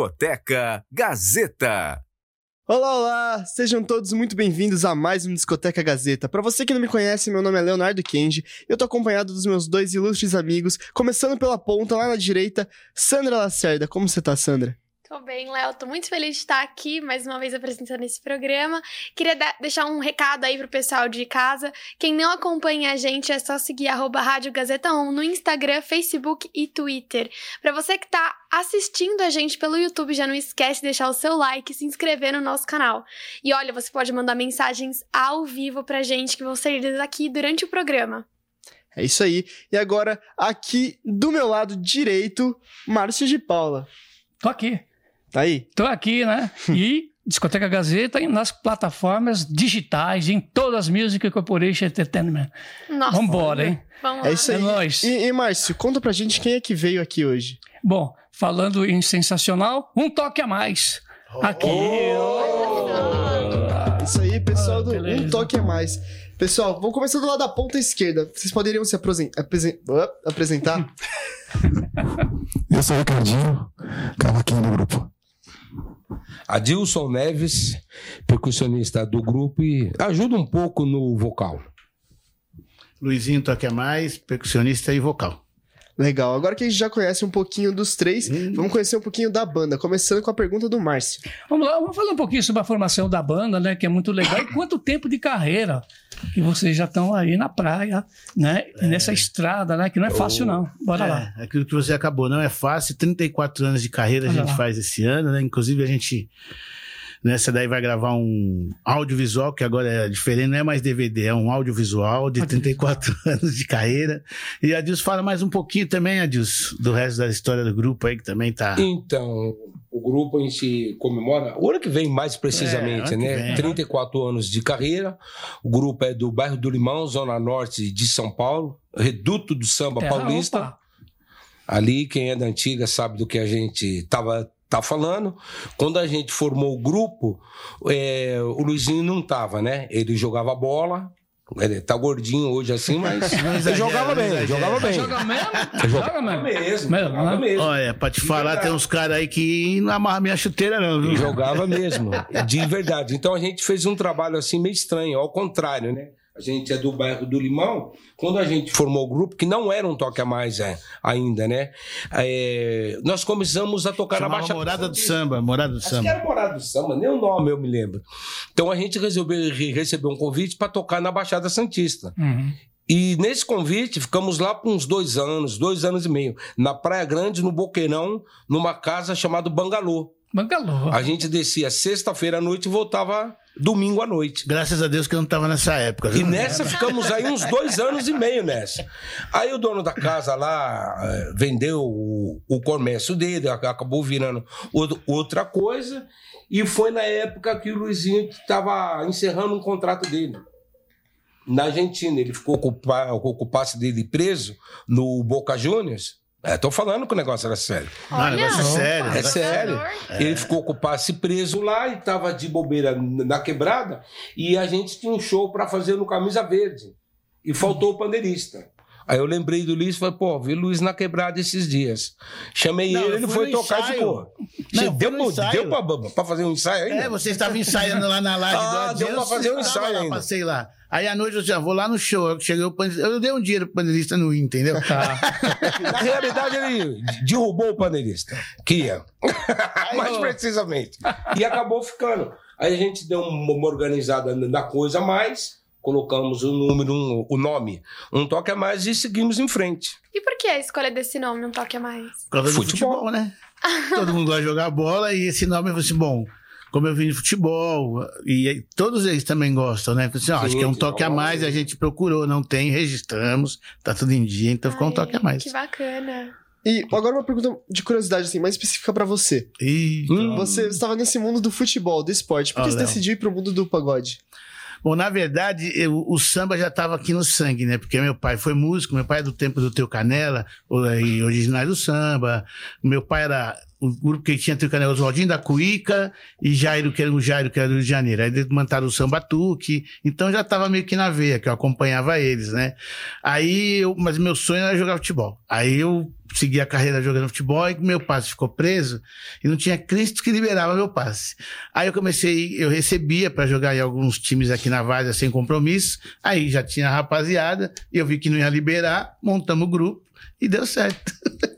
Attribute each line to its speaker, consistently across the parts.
Speaker 1: Discoteca Gazeta.
Speaker 2: Olá, olá! Sejam todos muito bem-vindos a mais um Discoteca Gazeta. Para você que não me conhece, meu nome é Leonardo Kenji. Eu tô acompanhado dos meus dois ilustres amigos, começando pela ponta lá na direita, Sandra Lacerda. Como você tá, Sandra?
Speaker 3: Tô bem, Léo. Tô muito feliz de estar aqui mais uma vez apresentando esse programa. Queria deixar um recado aí pro pessoal de casa. Quem não acompanha a gente é só seguir arroba Rádio Gazeta 1 no Instagram, Facebook e Twitter. Para você que tá assistindo a gente pelo YouTube, já não esquece de deixar o seu like e se inscrever no nosso canal. E olha, você pode mandar mensagens ao vivo pra gente que vão ser lidas aqui durante o programa.
Speaker 2: É isso aí. E agora, aqui do meu lado direito, Márcio de Paula.
Speaker 4: Tô aqui.
Speaker 2: Tá aí?
Speaker 4: Tô aqui, né? E Discoteca Gazeta nas plataformas digitais, em todas as Music Corporation Entertainment.
Speaker 3: Nossa.
Speaker 4: Vambora, hein?
Speaker 3: Vamos
Speaker 2: É
Speaker 3: lá.
Speaker 2: isso aí.
Speaker 4: É nóis.
Speaker 2: E, e Márcio, conta pra gente quem é que veio aqui hoje.
Speaker 4: Bom, falando em sensacional, um toque a mais. Aqui.
Speaker 2: Isso aí, pessoal
Speaker 4: Ah,
Speaker 2: do
Speaker 4: beleza.
Speaker 2: Um Toque a Mais. Pessoal, vamos começar do lado da ponta esquerda. Vocês poderiam se apresen- ah, apresentar?
Speaker 5: Eu sou o Ricardinho, cavaquinho do grupo.
Speaker 6: Adilson Neves, percussionista do grupo e ajuda um pouco no vocal.
Speaker 7: Luizinho Toque a Mais, percussionista e vocal.
Speaker 2: Legal. Agora que a gente já conhece um pouquinho dos três, vamos conhecer um pouquinho da banda. Começando com a pergunta do Márcio.
Speaker 4: Vamos lá, vamos falar um pouquinho sobre a formação da banda, né? Que é muito legal. E quanto tempo de carreira que vocês já estão aí na praia, né? E nessa estrada, né? Que não é fácil, não. Bora lá.
Speaker 7: É, aquilo que você acabou, não é fácil. 34 anos de carreira a
Speaker 4: Olha
Speaker 7: gente
Speaker 4: lá.
Speaker 7: faz esse ano, né? Inclusive a gente nessa daí vai gravar um audiovisual, que agora é diferente, não é mais DVD, é um audiovisual de 34 anos de carreira. E a Adilson fala mais um pouquinho também, Adilson, do resto da história do grupo aí, que também tá...
Speaker 6: Então, o grupo a gente comemora, o ano que vem mais precisamente,
Speaker 7: É,
Speaker 6: né?
Speaker 7: vem.
Speaker 6: 34 anos de carreira. O grupo é do bairro do Limão, zona norte de São Paulo, reduto do samba
Speaker 4: Terra,
Speaker 6: paulista.
Speaker 4: opa.
Speaker 6: Ali, quem é da antiga sabe do que a gente tava tá falando. Quando a gente formou o grupo, é, o Luizinho não tava, né? Ele jogava bola. Ele tá gordinho hoje assim, mas ele jogava bem, jogava bem.
Speaker 4: Joga mesmo?
Speaker 6: Joga
Speaker 4: Joga mesmo.
Speaker 6: mesmo,
Speaker 4: né?
Speaker 6: mesmo.
Speaker 7: Olha, pra te falar, tem uns caras aí que não amarram minha chuteira não, viu?
Speaker 6: Jogava mesmo, de verdade. Então a gente fez um trabalho assim meio estranho, ao contrário, né? A gente é do bairro do Limão. Quando a gente formou o grupo, que não era um toque a mais é, ainda, né? É, nós começamos a tocar
Speaker 7: Chamava
Speaker 6: na Baixa
Speaker 7: Morada do Samba, Morada do
Speaker 6: Acho
Speaker 7: Samba.
Speaker 6: que era Morada do Samba, nem o nome eu me lembro. Então a gente resolveu, re- recebeu um convite para tocar na Baixada Santista.
Speaker 4: Uhum.
Speaker 6: E nesse convite, ficamos lá por uns dois anos, dois anos e meio, na Praia Grande, no Boqueirão, numa casa chamada Bangalô.
Speaker 4: Bangalô.
Speaker 6: A gente descia sexta-feira à noite e voltava domingo à noite.
Speaker 7: Graças a Deus que eu não tava nessa época.
Speaker 6: E nessa ficamos aí uns dois anos e meio nessa. Aí o dono da casa lá eh, vendeu o, o comércio dele, ac- acabou virando outra coisa. E foi na época que o Luizinho estava encerrando um contrato dele. Na Argentina, ele ficou com o pa- com o passe dele preso no Boca Juniors. É, tô falando que o negócio era sério.
Speaker 7: Não, negócio é sério.
Speaker 6: É sério. Ele ficou com o passe preso lá e tava de bobeira na quebrada. E a gente tinha um show para fazer no Camisa Verde. E faltou o pandeirista. Aí eu lembrei do Luiz e falei, pô, vi o Luiz na quebrada esses dias. Chamei
Speaker 7: Não,
Speaker 6: ele,
Speaker 7: eu
Speaker 6: ele foi
Speaker 7: no
Speaker 6: tocar de
Speaker 7: ensaio.
Speaker 6: boa.
Speaker 7: Não, eu
Speaker 6: deu
Speaker 7: no
Speaker 6: pro- deu pra, pra fazer um ensaio ainda?
Speaker 7: É, você estava ensaiando lá na laje
Speaker 6: Ah,
Speaker 7: do
Speaker 6: deu pra fazer um
Speaker 7: eu
Speaker 6: ensaio
Speaker 7: lá,
Speaker 6: ainda.
Speaker 7: Passei lá. Aí à noite eu já vou lá no show. Eu cheguei. Eu dei um dinheiro pro panelista não ir, entendeu?
Speaker 4: Tá.
Speaker 6: Na realidade, ele derrubou o panelista. Que ia. Mais
Speaker 7: ó.
Speaker 6: precisamente. E acabou ficando. Aí a gente deu uma organizada na coisa mais, colocamos o número, um- o nome, um toque a mais e seguimos em frente.
Speaker 3: E por que a escolha desse nome, Um Toque a Mais?
Speaker 7: Por causa do
Speaker 6: Futebol.
Speaker 7: futebol, né? Todo mundo gosta de jogar bola e esse nome eu falei assim, bom, como eu vim de futebol, e todos eles também gostam, né? Falei assim, ó, acho
Speaker 6: Sim,
Speaker 7: que é um
Speaker 6: que
Speaker 7: toque a mais, a gente procurou, não tem, registramos, tá tudo em dia, então ficou um
Speaker 3: Ai,
Speaker 7: toque a mais.
Speaker 3: Que bacana.
Speaker 2: E agora uma pergunta de curiosidade, assim, mais específica pra você.
Speaker 7: E,
Speaker 6: Hum.
Speaker 2: Você estava nesse mundo do futebol, do esporte. Por que
Speaker 7: Ó,
Speaker 2: você
Speaker 7: Léo.
Speaker 2: decidiu ir pro mundo do pagode?
Speaker 7: Bom, na verdade, eu- o samba já estava aqui no sangue, né? Porque meu pai foi músico, meu pai é do tempo do Teu Canela, o- originais do samba. Meu pai era o grupo que tinha Teu Canela, Oswaldinho da Cuíca e Jairo, que era o Jairo, que era do Rio de Janeiro. Aí eles montaram o samba Tuque, então já estava meio que na veia, que eu acompanhava eles, né? Aí, eu, mas meu sonho era jogar futebol. Aí eu seguir a carreira jogando futebol e meu passe ficou preso e não tinha Cristo que liberava meu passe. Aí eu comecei, eu recebia para jogar em alguns times aqui na Várzea sem compromisso, aí já tinha a rapaziada e eu vi que não ia liberar, montamos o grupo e deu certo.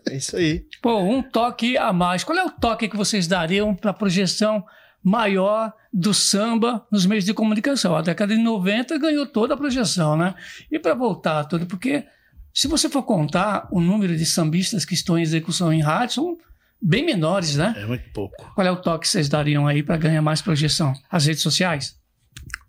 Speaker 2: É isso aí.
Speaker 4: Pô, um toque a mais. Qual é o toque que vocês dariam para projeção maior do samba nos meios de comunicação? A década de 90 ganhou toda a projeção, né? E para voltar tudo, porque se você for contar o número de sambistas que estão em execução em rádio, são bem menores, né?
Speaker 7: É muito pouco.
Speaker 4: Qual é o toque que vocês dariam aí para ganhar mais projeção? As redes sociais?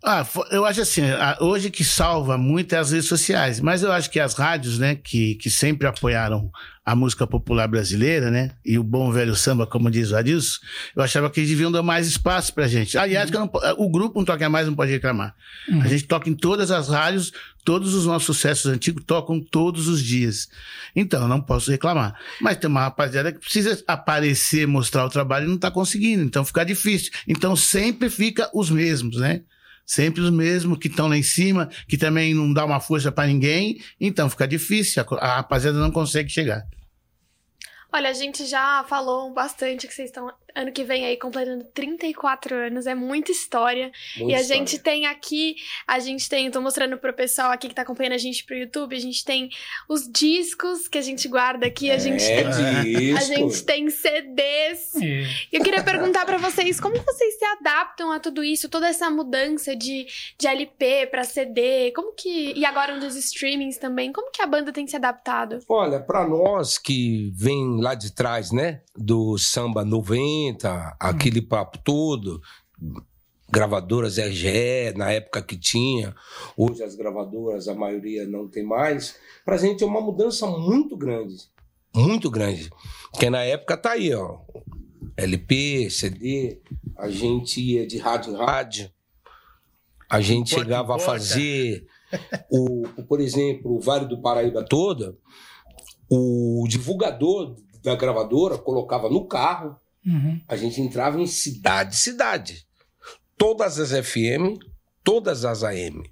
Speaker 7: Ah, eu acho assim, hoje que salva muito é as redes sociais, mas eu acho que as rádios, né, que, que sempre apoiaram a música popular brasileira, né, e o bom velho samba, como diz o Adilson, eu achava que eles deviam dar mais espaço pra gente. Aliás, eu não o grupo não toca mais, não pode reclamar. A gente toca em todas as rádios, todos os nossos sucessos antigos tocam todos os dias. Então, eu não posso reclamar. Mas tem uma rapaziada que precisa aparecer, mostrar o trabalho e não tá conseguindo, então fica difícil. Então sempre fica os mesmos, né? Sempre os mesmos que estão lá em cima, que também não dá uma força pra ninguém, então fica difícil, a rapaziada não consegue chegar.
Speaker 3: Olha, a gente já falou bastante que vocês estão ano que vem aí completando 34 anos, é muita história.
Speaker 6: Muita
Speaker 3: e a
Speaker 6: história.
Speaker 3: gente tem aqui, a gente tem, tô mostrando pro pessoal aqui que tá acompanhando a gente pro YouTube, a gente tem os discos que a gente guarda aqui, a gente
Speaker 6: é,
Speaker 3: tem a
Speaker 6: disco.
Speaker 3: gente tem CDs. E Eu queria perguntar pra vocês como vocês se adaptam a tudo isso, toda essa mudança de, de LP pra CD, como que e agora nos streamings também, como que a banda tem se adaptado?
Speaker 6: Olha, para nós que vem lá de trás, né, do samba 90, aquele papo todo, gravadoras RGE, na época que tinha, hoje as gravadoras, a maioria não tem mais, pra gente é uma mudança muito grande, muito grande, porque na época tá aí, ó, LP, CD, a gente ia de rádio em rádio, a gente chegava a fazer, o, o, por exemplo, o Vale do Paraíba toda, o divulgador da gravadora colocava no carro,
Speaker 4: Uhum.
Speaker 6: a gente entrava em cidade, cidade. Todas as FM, todas as AM.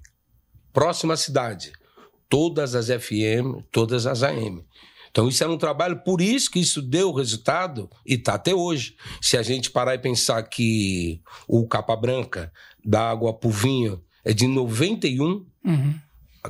Speaker 6: Próxima cidade, todas as FM, todas as AM. Então isso era um trabalho, por isso que isso deu resultado e está até hoje. Se a gente parar e pensar que o Capa Branca, da água vinho, é de 91,
Speaker 4: Uhum.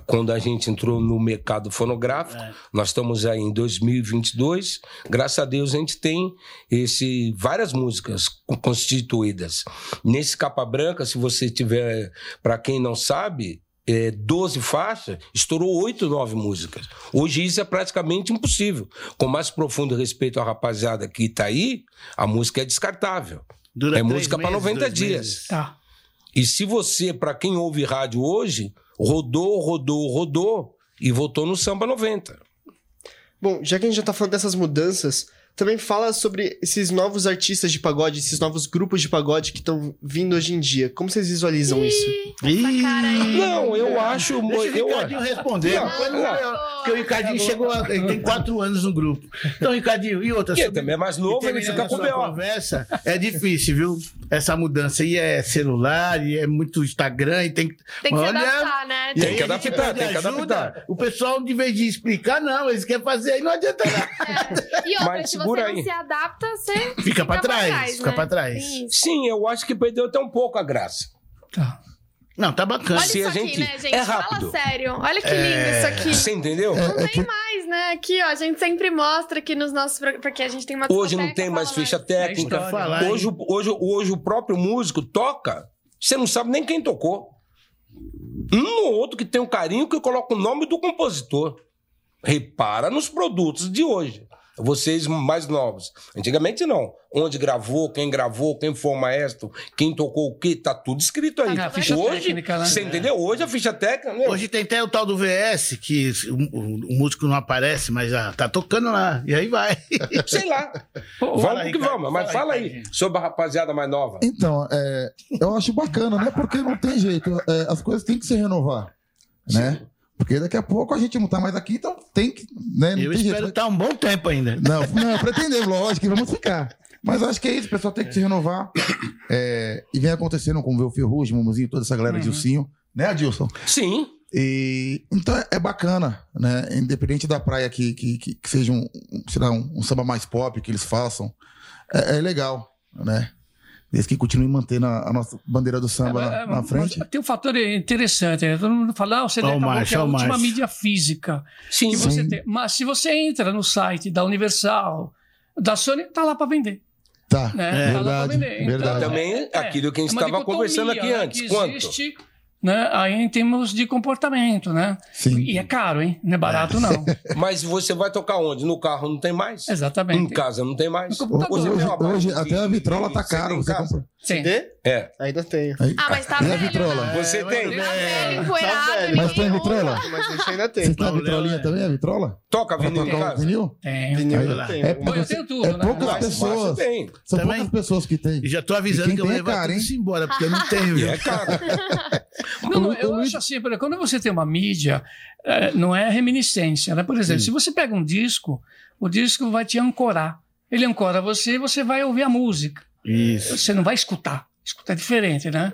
Speaker 6: Quando a gente entrou no mercado fonográfico. Nós estamos aí em 2022. Graças a Deus a gente tem esse várias músicas co- constituídas. Nesse capa branca, se você tiver, para quem não sabe, é, 12 faixas, estourou 8, 9 músicas. Hoje isso é praticamente impossível. Com mais profundo respeito à rapaziada que está aí, a música é descartável.
Speaker 7: Dura
Speaker 6: É música
Speaker 7: meses,
Speaker 6: 90
Speaker 7: dois
Speaker 6: dias.
Speaker 4: Tá.
Speaker 6: E se você, para quem ouve rádio hoje, rodou, rodou, rodou e voltou no samba 90.
Speaker 2: Bom, já que a gente já tá falando dessas mudanças, também fala sobre esses novos artistas de pagode, esses novos grupos de pagode que estão vindo hoje em dia. Como vocês visualizam isso?
Speaker 3: Essa cara aí.
Speaker 6: Não, eu acho.
Speaker 7: Deixa o
Speaker 6: eu,
Speaker 7: Ricardinho responder.
Speaker 6: Não, não.
Speaker 7: eu- Porque o Ricardinho chegou, a- ele tem quatro anos no grupo. Então, Ricardinho, e outra?
Speaker 6: que
Speaker 7: sobre-
Speaker 6: também é mais novo, ele fica
Speaker 7: a
Speaker 6: com B.O.
Speaker 7: conversa, é difícil, viu? Essa mudança. E é celular, e é muito Instagram, e tem que.
Speaker 3: Tem que se
Speaker 7: Olha,
Speaker 3: adaptar, né?
Speaker 7: Aí
Speaker 6: Tem que adaptar, tem que adaptar.
Speaker 7: O pessoal, de vez de explicar, não, eles querem fazer, aí não adianta nada.
Speaker 3: E outra,
Speaker 6: Mas
Speaker 3: se
Speaker 6: segura
Speaker 3: você
Speaker 6: aí.
Speaker 3: não se adapta, você
Speaker 7: Fica pra trás,
Speaker 3: trás,
Speaker 7: fica
Speaker 3: né?
Speaker 7: pra trás.
Speaker 3: Isso.
Speaker 6: Sim, eu acho que perdeu até um pouco a graça.
Speaker 4: Tá.
Speaker 7: Não, tá bacana.
Speaker 3: Olha
Speaker 6: Se
Speaker 3: isso
Speaker 6: a
Speaker 3: aqui,
Speaker 6: gente-
Speaker 3: né, gente?
Speaker 6: é rápido.
Speaker 3: Fala sério. Olha que lindo
Speaker 7: É.
Speaker 3: isso aqui.
Speaker 6: Você entendeu?
Speaker 3: Não tem mais, né? Aqui, ó, a gente sempre mostra aqui nos nossos... Porque a gente tem uma
Speaker 6: Hoje não tem mais ficha técnica.
Speaker 4: É
Speaker 7: falar, hein?
Speaker 6: Hoje, o- hoje, hoje o próprio músico toca, você não sabe nem quem tocou. Um ou outro que tem um carinho que coloca o nome do compositor. Repara nos produtos de hoje. Vocês mais novos. Antigamente não. Onde gravou, quem gravou, quem foi o maestro, quem tocou o quê, tá tudo escrito aí.
Speaker 4: A ficha
Speaker 6: hoje,
Speaker 4: técnica, né?
Speaker 6: você entendeu? Hoje a ficha técnica. meu,
Speaker 7: Hoje tem até o tal do VS, que o, músico não aparece, mas já tá tocando lá. E aí vai.
Speaker 6: sei lá.
Speaker 4: Pô,
Speaker 6: vamos
Speaker 7: aí,
Speaker 6: que
Speaker 7: cara.
Speaker 6: vamos. Mas
Speaker 7: Fala
Speaker 6: fala
Speaker 7: aí,
Speaker 6: aí sobre a rapaziada mais nova.
Speaker 5: Então, é, eu acho bacana, né? Porque não tem jeito. é, as coisas têm que se renovar, né? Porque daqui a pouco a gente não tá mais aqui, então tem que. Né? Não
Speaker 7: Eu
Speaker 5: tem
Speaker 7: espero estar um bom tempo ainda.
Speaker 5: Não, não, pretendemos, lógico que vamos ficar. Mas acho que é isso, o pessoal tem que se renovar. É, e vem acontecendo com o Ferrugem, o Mumuzinho, toda essa galera de Ursinho. Né, Adilson?
Speaker 6: Sim.
Speaker 5: E, então é, bacana, né? Independente da praia que, que, que, que seja um, um, sei lá, um, um samba mais pop que eles façam, é, é legal, né? Desde que continuem mantendo a, a nossa bandeira do samba na,
Speaker 4: É,
Speaker 5: na frente.
Speaker 4: Tem um fator interessante, né? Todo mundo fala, ah, o CD acabou, que é a última mídia física
Speaker 6: Sim,
Speaker 4: que você
Speaker 5: Sim.
Speaker 4: tem. Mas se você entra no site da Universal, da Sony, tá lá para vender.
Speaker 5: Tá,
Speaker 4: Né?
Speaker 5: é,
Speaker 4: Tá lá pra
Speaker 5: verdade,
Speaker 4: vender. Então,
Speaker 5: verdade.
Speaker 6: Também
Speaker 4: é,
Speaker 6: aquilo que a gente
Speaker 4: é
Speaker 6: estava
Speaker 4: dicotomia,
Speaker 6: conversando aqui
Speaker 4: né,
Speaker 6: antes.
Speaker 4: que
Speaker 6: Quanto?
Speaker 4: Né, aí em termos de comportamento, né?
Speaker 5: Sim.
Speaker 4: E é caro, hein? Não é barato, não.
Speaker 6: Mas você vai tocar onde? No carro não tem mais? Em
Speaker 4: Exatamente.
Speaker 6: casa não tem mais?
Speaker 5: Hoje, hoje
Speaker 6: de-
Speaker 5: até a vitrola tá
Speaker 6: em
Speaker 5: Você compra.
Speaker 4: Sim.
Speaker 2: CD?
Speaker 6: É.
Speaker 2: Ainda tenho.
Speaker 5: Aí,
Speaker 3: Ah, mas tá
Speaker 5: e a
Speaker 3: velho,
Speaker 5: vitrola?
Speaker 3: né?
Speaker 6: Você tem?
Speaker 3: Tá velho,
Speaker 2: Tá
Speaker 3: empoeirado.
Speaker 2: velho.
Speaker 5: Mas tem
Speaker 3: ninguém
Speaker 5: vitrola?
Speaker 3: usa.
Speaker 2: Mas esse ainda
Speaker 5: Você
Speaker 2: tem.
Speaker 5: tem a vitrolinha
Speaker 7: é-
Speaker 5: também, a vitrola?
Speaker 6: Toca vinil em casa?
Speaker 5: vinil?
Speaker 4: Tem.
Speaker 2: Vinil tenho.
Speaker 5: é,
Speaker 4: Bom, eu tenho tudo,
Speaker 5: é
Speaker 4: né?
Speaker 5: poucas
Speaker 6: Mas
Speaker 5: pessoas.
Speaker 6: Tem.
Speaker 5: São
Speaker 7: Também.
Speaker 5: poucas pessoas que têm.
Speaker 7: E já tô avisando que eu vou
Speaker 5: tem é
Speaker 7: levar tudo isso embora, porque eu não tenho.
Speaker 6: E é caro.
Speaker 4: Não, não, eu acho assim, quando você tem uma mídia, eh, não é reminiscência, né? Por exemplo, se você pega um disco, o disco vai te ancorar. Ele ancora você e você vai ouvir a música.
Speaker 7: Isso.
Speaker 4: Você não vai escutar. Escutar é diferente, né?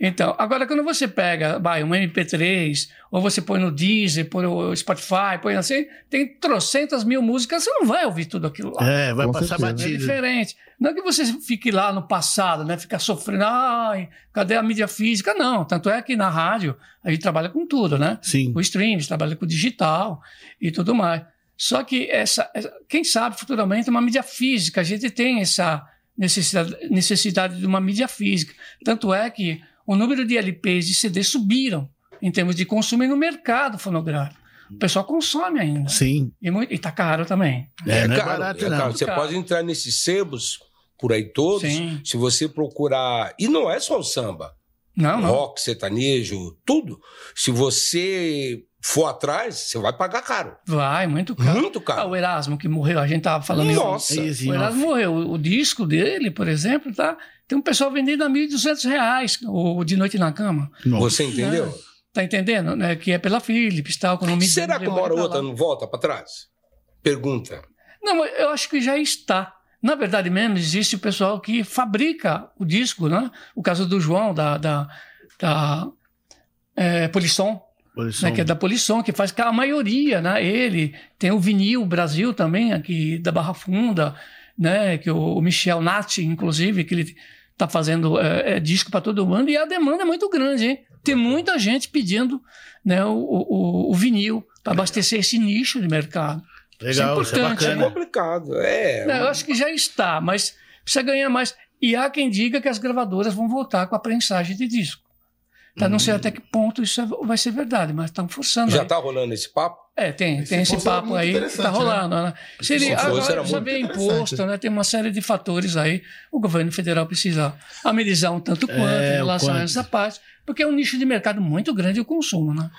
Speaker 4: Então, agora quando você pega, vai, um MP3, ou você põe no Deezer, põe no Spotify, põe assim, tem trocentas mil músicas, você não vai ouvir tudo aquilo lá.
Speaker 7: É, vai
Speaker 5: Com
Speaker 7: passar
Speaker 5: certeza.
Speaker 4: É
Speaker 7: batido.
Speaker 4: diferente. Não que você fique lá no passado, né? Ficar sofrendo, ai, cadê a mídia física? Não. Tanto é que na rádio a gente trabalha com tudo, né?
Speaker 7: Sim.
Speaker 4: O stream, a gente trabalha com o digital e tudo mais. Só que essa, essa- quem sabe futuramente uma mídia física, a gente tem essa necessidade, necessidade de uma mídia física. Tanto é que o número de LPs e CDs subiram em termos de consumo e no mercado fonográfico. O pessoal consome ainda.
Speaker 7: Sim.
Speaker 4: E, muito, e tá caro também.
Speaker 7: É, não é
Speaker 6: caro,
Speaker 7: barato,
Speaker 6: é
Speaker 7: não.
Speaker 6: caro. Você
Speaker 4: Caro.
Speaker 6: pode entrar nesses sebos por aí todos.
Speaker 4: Sim.
Speaker 6: Se você procurar. E não é só o samba.
Speaker 4: Não, não.
Speaker 6: Rock, sertanejo, tudo. Se você for atrás, você vai pagar caro.
Speaker 4: Vai, muito caro.
Speaker 6: Muito
Speaker 4: Ah,
Speaker 6: caro.
Speaker 4: o Erasmo que morreu, a gente tava falando
Speaker 6: Nossa.
Speaker 4: isso. O Erasmo morreu. O, o disco dele, por exemplo, tá, tem um pessoal vendendo a 1.200 reais, o De Noite na Cama.
Speaker 7: Nossa.
Speaker 6: Você entendeu?
Speaker 4: Tá entendendo? Né? Que é pela Philips, tal, com o nome
Speaker 6: Será que uma hora ou outra não volta para trás? Pergunta.
Speaker 4: Não, mas eu acho que já está. Na verdade mesmo, existe o pessoal que fabrica o disco, né? O caso do João, da, da, da é, Polisson. Né, que é da Polisson, que faz que a maioria, né? Ele tem o Vinil Brasil também, aqui da Barra Funda, né? Que o, o Michel Natti, inclusive, que ele está fazendo é, é, disco para todo mundo, e a demanda é muito grande, hein? Tem muita gente pedindo né, o, o, o vinil para abastecer esse nicho de mercado.
Speaker 7: Legal,
Speaker 4: Isso
Speaker 7: isso
Speaker 4: é
Speaker 7: é
Speaker 4: importante,
Speaker 6: É
Speaker 7: bacana.
Speaker 6: complicado. É.
Speaker 4: Não, eu acho que já está, mas precisa ganhar mais. E há quem diga que as gravadoras vão voltar com a prensagem de disco. Tá? Não sei até que ponto isso é- vai ser verdade, mas estão forçando.
Speaker 6: Já
Speaker 4: aí.
Speaker 6: tá rolando esse papo?
Speaker 4: É, tem,
Speaker 5: Se
Speaker 4: tem esse
Speaker 5: era
Speaker 4: papo aí que
Speaker 5: interessante,
Speaker 4: tá rolando. Né? Seria,
Speaker 6: Se fosse,
Speaker 4: agora,
Speaker 6: era
Speaker 4: precisa
Speaker 6: muito
Speaker 4: ver imposto, né? Tem uma série de fatores aí. O governo federal precisa amenizar um tanto quanto
Speaker 7: É,
Speaker 4: em relação a essa parte, porque é um nicho de mercado muito grande o consumo, né?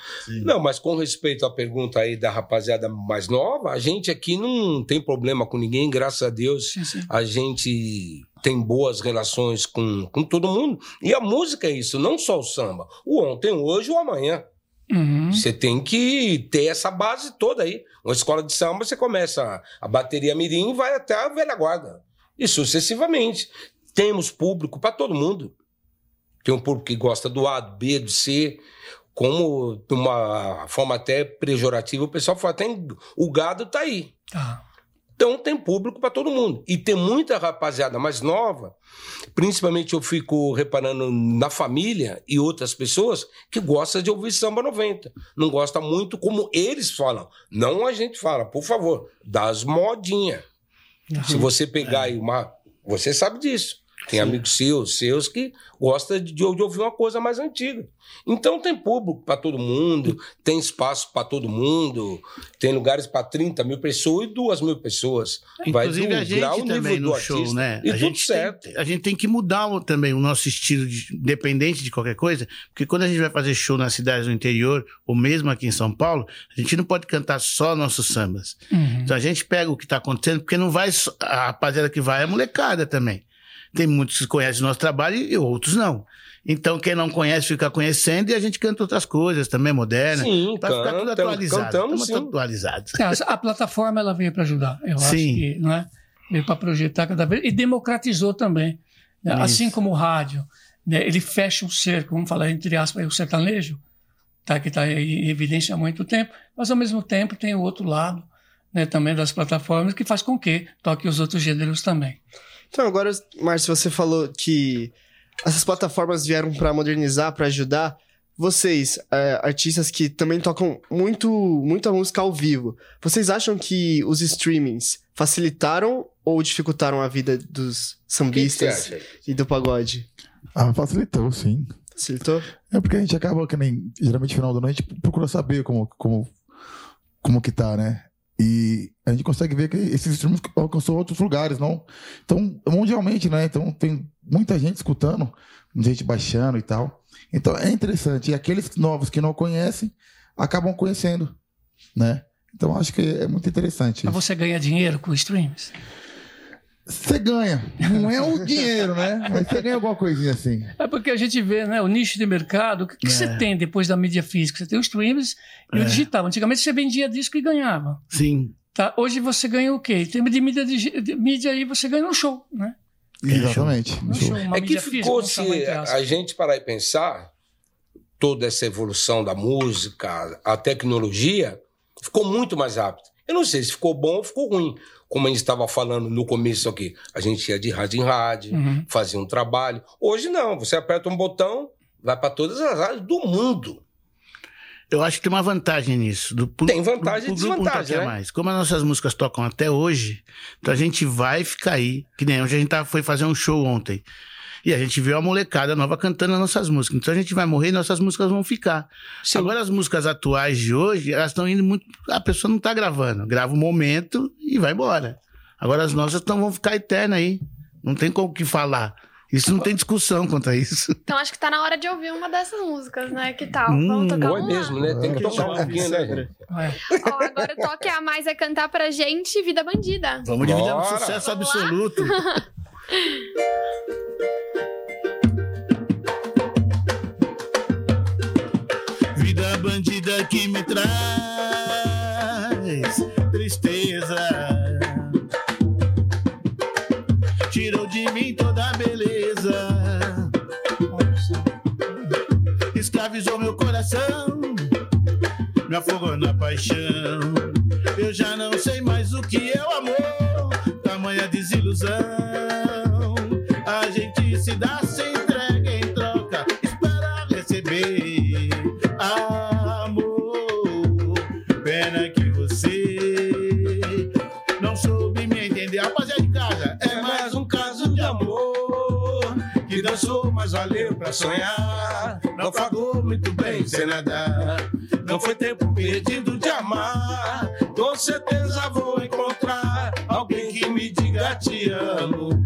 Speaker 6: Não, mas com respeito à pergunta aí da rapaziada mais nova, a gente aqui não tem problema com ninguém, graças a Deus.
Speaker 4: Sim, sim.
Speaker 6: A gente tem boas relações com, com todo mundo. E a música é isso, não só o samba. O ontem, hoje e o amanhã.
Speaker 4: Uhum.
Speaker 6: Você tem que ter essa base toda aí. Uma escola de samba, você começa a bateria mirim e vai até a velha guarda. E sucessivamente. Temos público para todo mundo. Tem um público que gosta do A, do B, do C. Como, de uma forma até pejorativa, o pessoal fala, tem, o gado tá aí.
Speaker 4: Tá.
Speaker 6: Então tem público para todo mundo. E tem muita rapaziada mais nova, principalmente eu fico reparando na família e outras pessoas que gosta de ouvir samba 90. Não gosta muito como eles falam. Não a gente fala, por favor, das modinhas. Se você pegar aí uma. Você sabe disso. Tem amigos seus, seus que gostam de, de ouvir uma coisa mais antiga. Então tem público para todo mundo, tem espaço para todo mundo, tem lugares para 30 mil pessoas e 2 mil pessoas. Vai
Speaker 7: Inclusive a gente
Speaker 6: grau, nível
Speaker 7: também
Speaker 6: do
Speaker 7: no show,
Speaker 6: artista.
Speaker 7: né?
Speaker 6: E
Speaker 7: a
Speaker 6: tudo
Speaker 7: gente
Speaker 6: certo.
Speaker 7: Tem, a gente tem que mudar o- também o nosso estilo, de, independente de qualquer coisa, porque quando a gente vai fazer show nas cidades do interior, ou mesmo aqui em São Paulo, a gente não pode cantar só nossos sambas.
Speaker 4: Uhum.
Speaker 7: Então a gente pega o que está acontecendo, porque não vai. só- A rapaziada que vai é molecada também. Tem muitos que conhecem o nosso trabalho e outros não. Então, quem não conhece fica conhecendo e a gente canta outras coisas também, modernas.
Speaker 6: Sim,
Speaker 7: Pra ficar tudo atualizado.
Speaker 6: cantamos
Speaker 7: Estamos
Speaker 6: sim.
Speaker 7: atualizados.
Speaker 4: É, A plataforma ela veio para ajudar, eu acho
Speaker 7: Sim.
Speaker 4: que, não é? Veio para projetar cada vez e democratizou também. né? Assim como o rádio, né? ele fecha um cerco, vamos falar entre aspas, o sertanejo, tá, que está em evidência há muito tempo, mas ao mesmo tempo tem o outro lado né, também das plataformas que faz com que toque os outros gêneros também.
Speaker 2: Então, agora, Márcio, você falou que essas plataformas vieram para modernizar, para ajudar. Vocês, é, artistas que também tocam muito, muita música ao vivo, vocês acham que os streamings facilitaram ou dificultaram a vida dos sambistas
Speaker 6: que que
Speaker 2: e do pagode?
Speaker 5: Ah, facilitou, sim.
Speaker 2: Facilitou?
Speaker 5: É porque a gente acaba, que nem, geralmente, no final do ano, a gente procura saber como, como, como que tá, né? E a gente consegue ver que esses streams alcançou outros lugares, não? Então, mundialmente, né? Então, tem muita gente escutando, gente baixando e tal. Então, é interessante. E aqueles novos que não conhecem, acabam conhecendo, né? Então, acho que é muito interessante.
Speaker 4: Mas você ganha dinheiro com streams?
Speaker 5: Você ganha. Não é o dinheiro, né? Mas você ganha alguma coisinha assim.
Speaker 4: É porque a gente vê né, o nicho de mercado. O que, que você
Speaker 7: É.
Speaker 4: tem depois da mídia física? Você tem os streams e o
Speaker 7: É.
Speaker 4: digital. Antigamente você vendia disco e ganhava.
Speaker 7: Sim.
Speaker 4: Tá? Hoje você ganha o quê? Em termos de mídia, digi- de mídia aí, você ganha um show, né?
Speaker 5: Exatamente.
Speaker 4: Um
Speaker 5: Show.
Speaker 4: show,
Speaker 6: É que ficou,
Speaker 4: física,
Speaker 6: se a gente parar e pensar, toda essa evolução da música, a tecnologia, ficou muito mais rápido. Eu não sei se ficou bom ou ficou ruim. Como a gente estava falando no começo aqui, a gente ia de rádio em rádio,
Speaker 4: Uhum.
Speaker 6: fazia um trabalho. Hoje não, você aperta um botão, vai para todas as áreas do mundo.
Speaker 7: Eu acho que tem uma vantagem nisso. Do,
Speaker 6: Tem vantagem e desvantagem, né?
Speaker 7: mais. Como as nossas músicas tocam até hoje, então a gente vai ficar aí. Que nem hoje a gente tava, foi fazer um show ontem. E a gente viu a molecada nova cantando as nossas músicas. Então a gente vai morrer e nossas músicas vão ficar.
Speaker 6: Sim.
Speaker 7: Agora as músicas atuais de hoje, elas estão indo muito. A pessoa não tá gravando. Grava um momento e vai embora. Agora as nossas tão, vão ficar eternas aí. Não tem como que falar. Isso não tem discussão quanto a isso.
Speaker 3: Então acho que tá na hora de ouvir uma dessas músicas, né? Que tal?
Speaker 7: Hum,
Speaker 3: Vamos tocar
Speaker 6: é
Speaker 3: uma?
Speaker 6: mesmo, né? Tem que tocar um pouquinho, né, gente?
Speaker 4: É.
Speaker 3: Ó, agora o toque a mais é cantar pra gente Vida Bandida.
Speaker 7: Vamos dividir um
Speaker 6: Bora.
Speaker 7: sucesso
Speaker 3: Vamos lá?
Speaker 7: absoluto. Vida bandida que me traz tristeza. Tirou de mim toda a beleza. Escravizou meu coração. Me afogou na paixão. Eu já não sei mais o que é o amor. Tamanha desilusão. Gente se entrega em troca. Espera receber amor. Pena que você não soube me entender. Rapaziada de casa,
Speaker 6: É mais um caso de amor que dançou, mas valeu pra sonhar. Não pagou muito bem sem nada. Não foi tempo perdido de amar. Com certeza vou encontrar alguém que me diga te amo.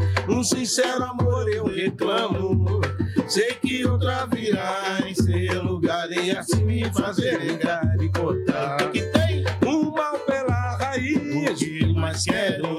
Speaker 6: Sincero amor eu reclamo. Sei que outra virá em seu lugar e assim me fazer negar e cortar.
Speaker 7: que tem?
Speaker 6: Um mal pela raiz.
Speaker 7: mais quero?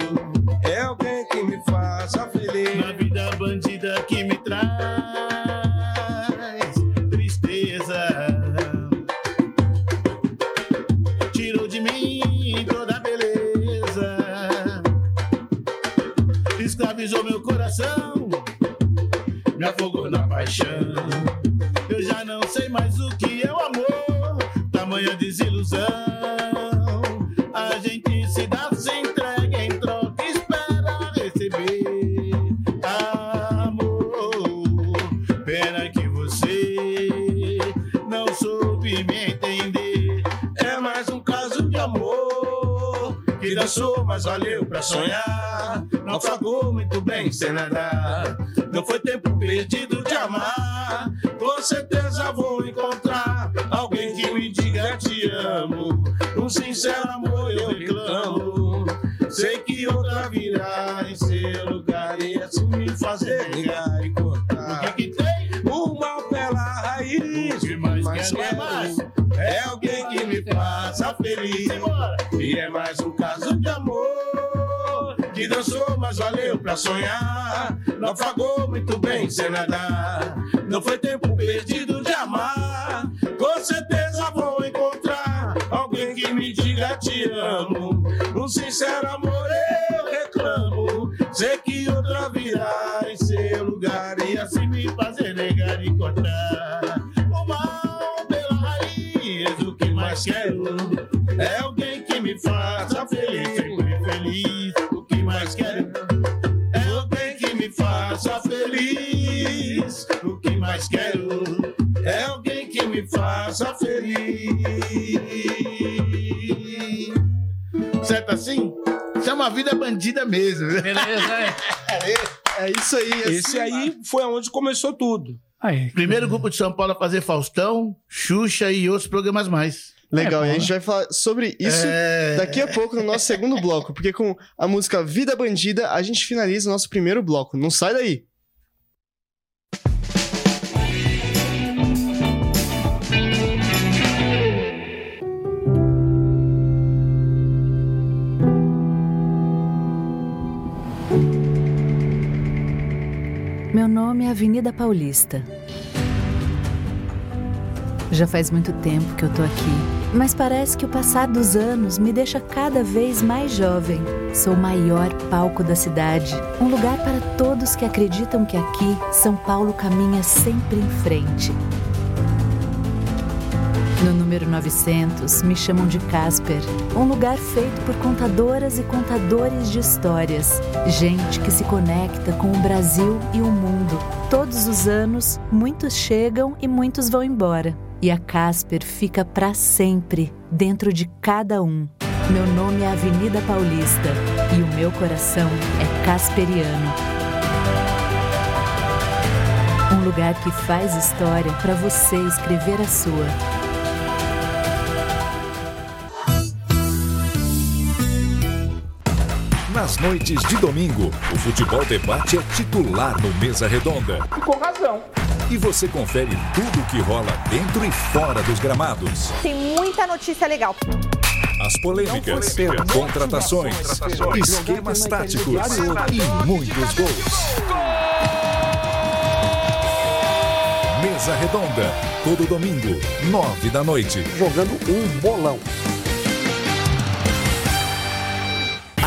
Speaker 6: Me
Speaker 7: afogou na paixão. Eu já não sei mais o que é o amor. Tamanha desilusão. A gente se dá sem entrega em troca. Espera receber amor. Pena que você não soube me entender.
Speaker 6: É mais um caso de amor que dançou, mas valeu pra sonhar. Não pagou muito bem sem nada. Não foi tempo perdido de amar. Com certeza vou encontrar alguém que me diga te amo. Um sincero amor eu reclamo. Sei que outra virá em seu lugar e assim me fazer negar e
Speaker 7: O
Speaker 6: cortar.
Speaker 7: que, que tem?
Speaker 6: O mal pela raiz.
Speaker 7: O que mais
Speaker 6: Mas
Speaker 7: quero é mais.
Speaker 6: É alguém que me faça feliz. E é mais um caso de amor Dançou, mas valeu pra sonhar. Naufragou muito bem sem nadar. Não foi tempo perdido de amar. Com certeza vou encontrar alguém que me diga te amo. Um sincero amor eu reclamo. Sei que outra virá em seu lugar e assim me fazer negar e cortar.
Speaker 7: O mal pela raiz, o que mais quero é alguém que me faça feliz. É uma vida bandida mesmo.
Speaker 4: Beleza, é.
Speaker 2: É isso aí. assim
Speaker 6: Esse aí foi onde começou tudo.
Speaker 4: Aí.
Speaker 7: Primeiro grupo de São Paulo a fazer Faustão, Xuxa e outros programas mais.
Speaker 2: Legal,
Speaker 4: É,
Speaker 2: e a gente vai falar sobre isso
Speaker 7: É.
Speaker 2: daqui a pouco no nosso segundo bloco, porque com a música Vida Bandida a gente finaliza o nosso primeiro bloco. Não sai daí.
Speaker 8: Meu nome é Avenida Paulista. Já faz muito tempo que eu tô aqui, mas parece que o passar dos anos me deixa cada vez mais jovem. Sou o maior palco da cidade, um lugar para todos que acreditam que aqui São Paulo caminha sempre em frente. No número 900, me chamam de Casper, um lugar feito por contadoras e contadores de histórias. Gente que se conecta com o Brasil e o mundo. Todos os anos, muitos chegam e muitos vão embora. E a Casper fica para sempre dentro de cada um. Meu nome é Avenida Paulista e o meu coração é casperiano. Um lugar que faz história para você escrever a sua.
Speaker 1: Nas noites de domingo, o Futebol Debate é titular no Mesa Redonda.
Speaker 6: E com razão.
Speaker 1: E você confere tudo o que rola dentro e fora dos gramados.
Speaker 9: Tem muita notícia legal.
Speaker 1: As polêmicas, contratações, esquemas táticos e muitos gols. Mesa Redonda, todo domingo, nove da noite.
Speaker 10: jogando um bolão.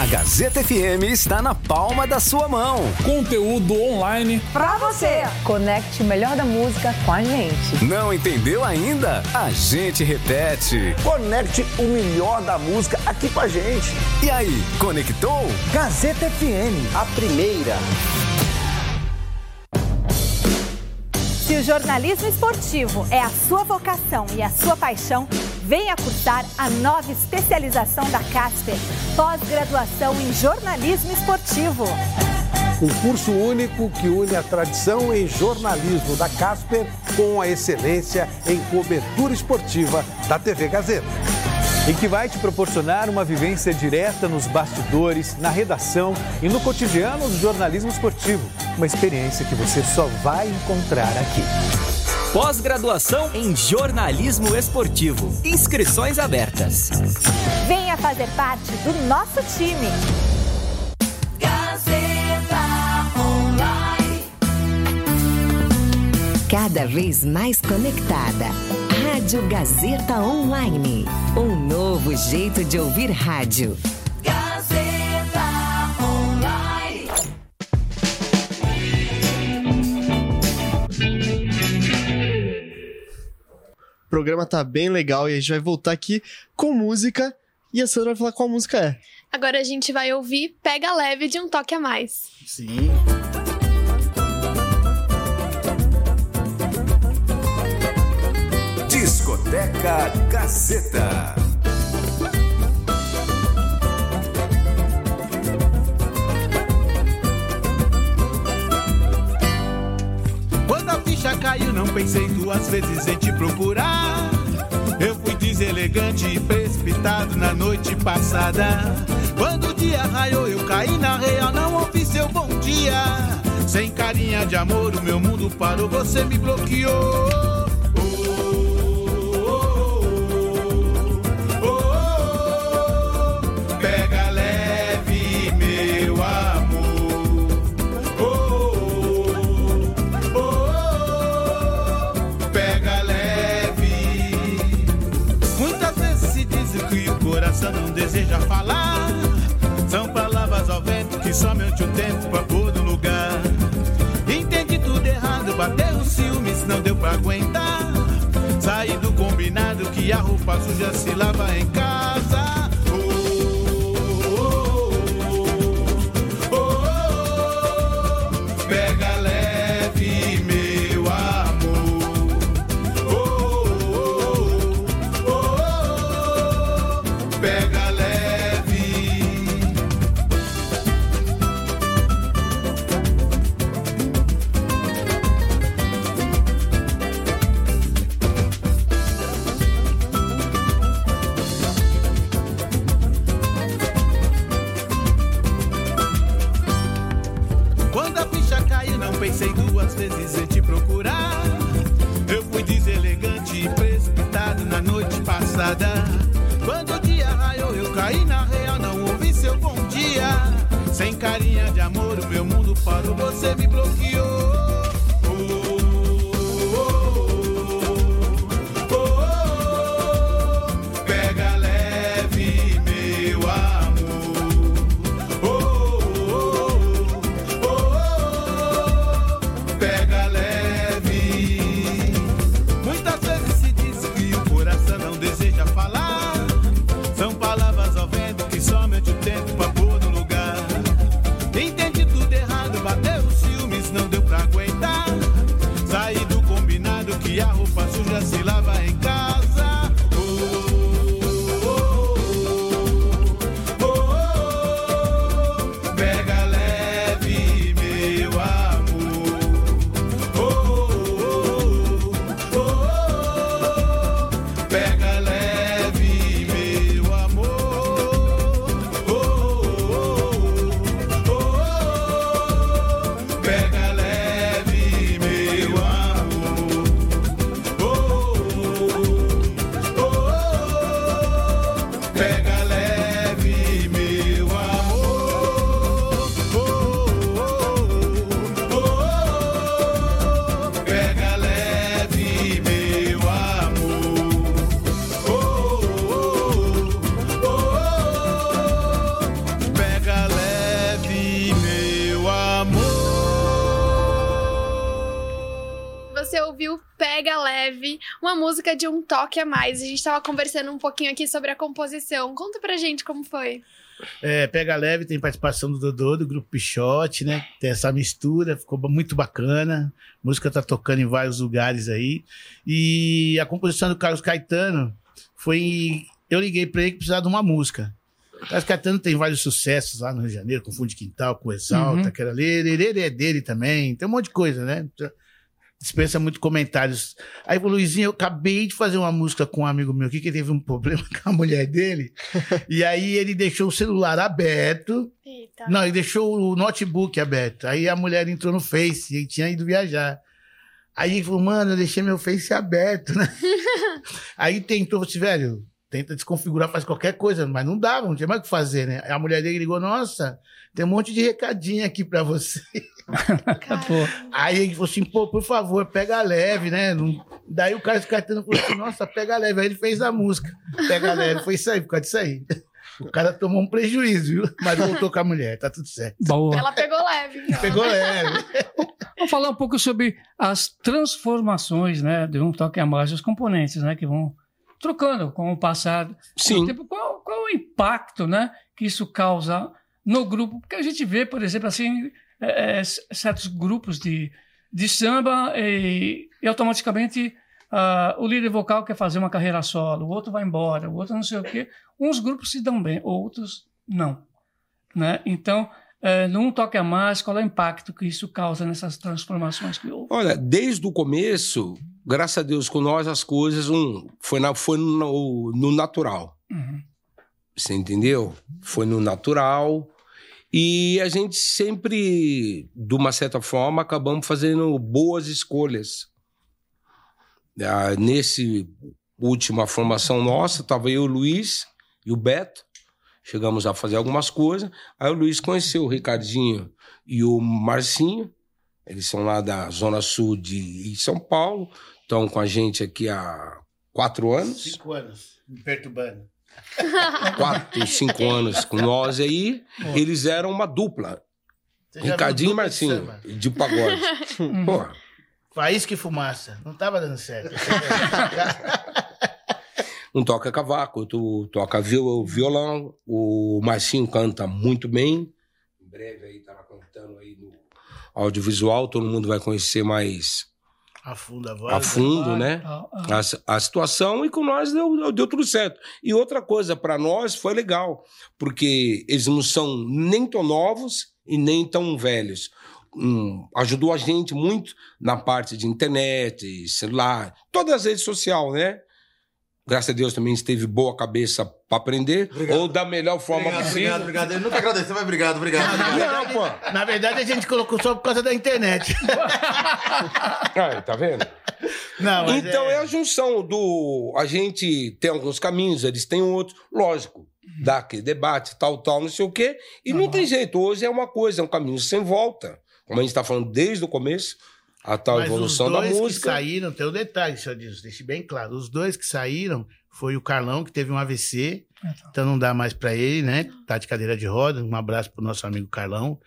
Speaker 1: Gazeta FM está na palma da sua mão.
Speaker 11: Conteúdo online.
Speaker 9: Pra você. Conecte o melhor da música com a gente.
Speaker 1: Não entendeu ainda? A gente repete.
Speaker 10: Conecte o melhor da música aqui com a gente.
Speaker 1: E aí, conectou?
Speaker 10: Gazeta FM, a primeira.
Speaker 9: Se o jornalismo esportivo é a sua vocação e a sua paixão, venha cursar a nova especialização da Casper, pós-graduação em jornalismo esportivo.
Speaker 10: Um curso único que une a tradição em jornalismo da Casper com a excelência em cobertura esportiva da TV Gazeta.
Speaker 12: e que vai te proporcionar uma vivência direta nos bastidores, na redação e no cotidiano do jornalismo esportivo. Uma experiência que você só vai encontrar aqui.
Speaker 13: Pós-graduação em jornalismo esportivo. Inscrições abertas.
Speaker 9: Venha fazer parte do nosso time.
Speaker 14: Cada vez mais conectada. Rádio Gazeta Online. Um novo jeito de ouvir rádio.
Speaker 2: O programa tá bem legal e a gente vai voltar aqui com música. E a Sandra vai falar qual música é.
Speaker 3: Agora a gente vai ouvir Pega Leve de um Toque a Mais.
Speaker 7: Sim.
Speaker 1: Discoteca Gazeta.
Speaker 7: Ficha caiu, não pensei duas vezes em te procurar. Eu fui deselegante e precipitado na noite passada. Quando o dia raiou, eu caí na real, não ouvi seu bom dia. Sem carinha de amor, o meu mundo parou, você me bloqueou. Deseja falar. São palavras ao vento que somente o tempo pôr no lugar. Entendi tudo errado, bateu os ciúmes, não deu pra aguentar. Saí do combinado que a roupa suja se lava em casa.
Speaker 3: Ouviu Pega Leve, uma música de um toque a mais. A gente tava conversando um pouquinho aqui sobre a composição. Conta pra gente como foi.
Speaker 7: É, Pega Leve tem participação do Dodô, do Grupo Pichote, né? Tem essa mistura, ficou muito bacana. A música tá tocando em vários lugares aí. E a composição do Carlos Caetano foi. Eu liguei pra ele que precisava de uma música. O Carlos Caetano tem vários sucessos lá no Rio de Janeiro, com Fundo de Quintal, com Exalta,
Speaker 4: Uhum.
Speaker 7: que era Lererê é dele também. Tem um monte de coisa, né? Dispensa muito comentários. Aí falou, Luizinho, eu acabei de fazer uma música com um amigo meu aqui que teve um problema com a mulher dele. e aí ele deixou o celular aberto.
Speaker 3: Eita.
Speaker 7: Não, ele deixou o notebook aberto. Aí a mulher entrou no Face e tinha ido viajar. Aí ele falou, mano, eu deixei meu Face aberto, né? aí tentou, falou assim, velho, tenta desconfigurar, faz qualquer coisa, mas não dava, não tinha mais o que fazer, né? Aí a mulher dele ligou, nossa, tem um monte de recadinho aqui pra você. Aí ele falou assim, pô, por favor, pega leve, né? Não- Daí o cara Caetano falou assim, nossa, pega leve. Aí ele fez a música, pega leve. Foi isso aí, por causa disso aí. O cara tomou um prejuízo, viu? Mas voltou com a mulher, tá tudo certo.
Speaker 4: Boa.
Speaker 3: Ela pegou leve. então.
Speaker 7: Pegou leve.
Speaker 4: Vamos falar um pouco sobre as transformações, né, de um toque a mais dos componentes, né, que vão trocando com o passar
Speaker 6: Sim.
Speaker 4: do tempo. Qual, qual o impacto, né, que isso causa no grupo? Porque a gente vê, por exemplo, assim, é, é, certos grupos de, de samba e, e automaticamente ah, o líder vocal quer fazer uma carreira solo, o outro vai embora, o outro não sei o quê. Uns grupos se dão bem, outros não, né? Então, é, num toque a mais, qual é o impacto que isso causa nessas transformações que houve?
Speaker 6: Olha, desde o começo, graças a Deus, com nós as coisas um, foi, na, foi no, no natural.
Speaker 4: Uhum.
Speaker 6: Você entendeu? Foi no natural. E a gente sempre, de uma certa forma, acabamos fazendo boas escolhas. Ah, nesse última formação nossa, estava eu, o Luiz e o Beto. Chegamos a fazer algumas coisas. Aí o Luiz conheceu o Ricardinho e o Marcinho. Eles são lá da Zona Sul de São Paulo. Estão com a gente aqui há quatro anos
Speaker 7: Cinco anos, me perturbando.
Speaker 6: quatro, cinco anos com nós aí, eles eram uma dupla. Ricardinho e
Speaker 7: de
Speaker 6: Marcinho,
Speaker 7: samba?
Speaker 6: de pagode. Pô,
Speaker 7: Faísca e fumaça. Não tava dando certo.
Speaker 6: um toca cavaco, outro toca viol- violão, o Marcinho canta muito bem. Em breve aí tá cantando aí no audiovisual, todo mundo vai conhecer mais
Speaker 7: A fundo a voz.
Speaker 6: a fundo, né?
Speaker 4: Ah,
Speaker 6: A, a situação e com nós deu, deu tudo certo. E outra coisa, para nós foi legal, porque eles não são nem tão novos e nem tão velhos. Hum, ajudou a gente muito na parte de internet, celular, todas as redes sociais, né? Graças a Deus também teve boa cabeça para aprender, ou da melhor forma
Speaker 5: Obrigado,
Speaker 6: possível.
Speaker 5: obrigado, obrigado. Eu nunca agradeço, mas obrigado, obrigado. obrigado.
Speaker 6: Não, pô.
Speaker 7: Na verdade, a gente colocou só por causa da internet.
Speaker 6: Aí, tá vendo?
Speaker 7: Não, mas
Speaker 6: então é...
Speaker 7: é-
Speaker 6: a junção do. A gente tem alguns caminhos, eles têm outros. Lógico, dá aquele debate, tal, tal, não sei o quê. E não tem jeito. Hoje é uma coisa, é um caminho sem volta. Como a gente está falando desde o começo, a tal
Speaker 7: Mas
Speaker 6: evolução
Speaker 7: os
Speaker 6: da
Speaker 7: dois
Speaker 6: música.
Speaker 7: que saíram, tem um detalhe, só disso, deixe bem claro. Os dois que saíram foi o Carlão, que teve um AVC, então não dá mais pra ele, né? Tá de cadeira de roda. Um abraço pro nosso amigo Carlão.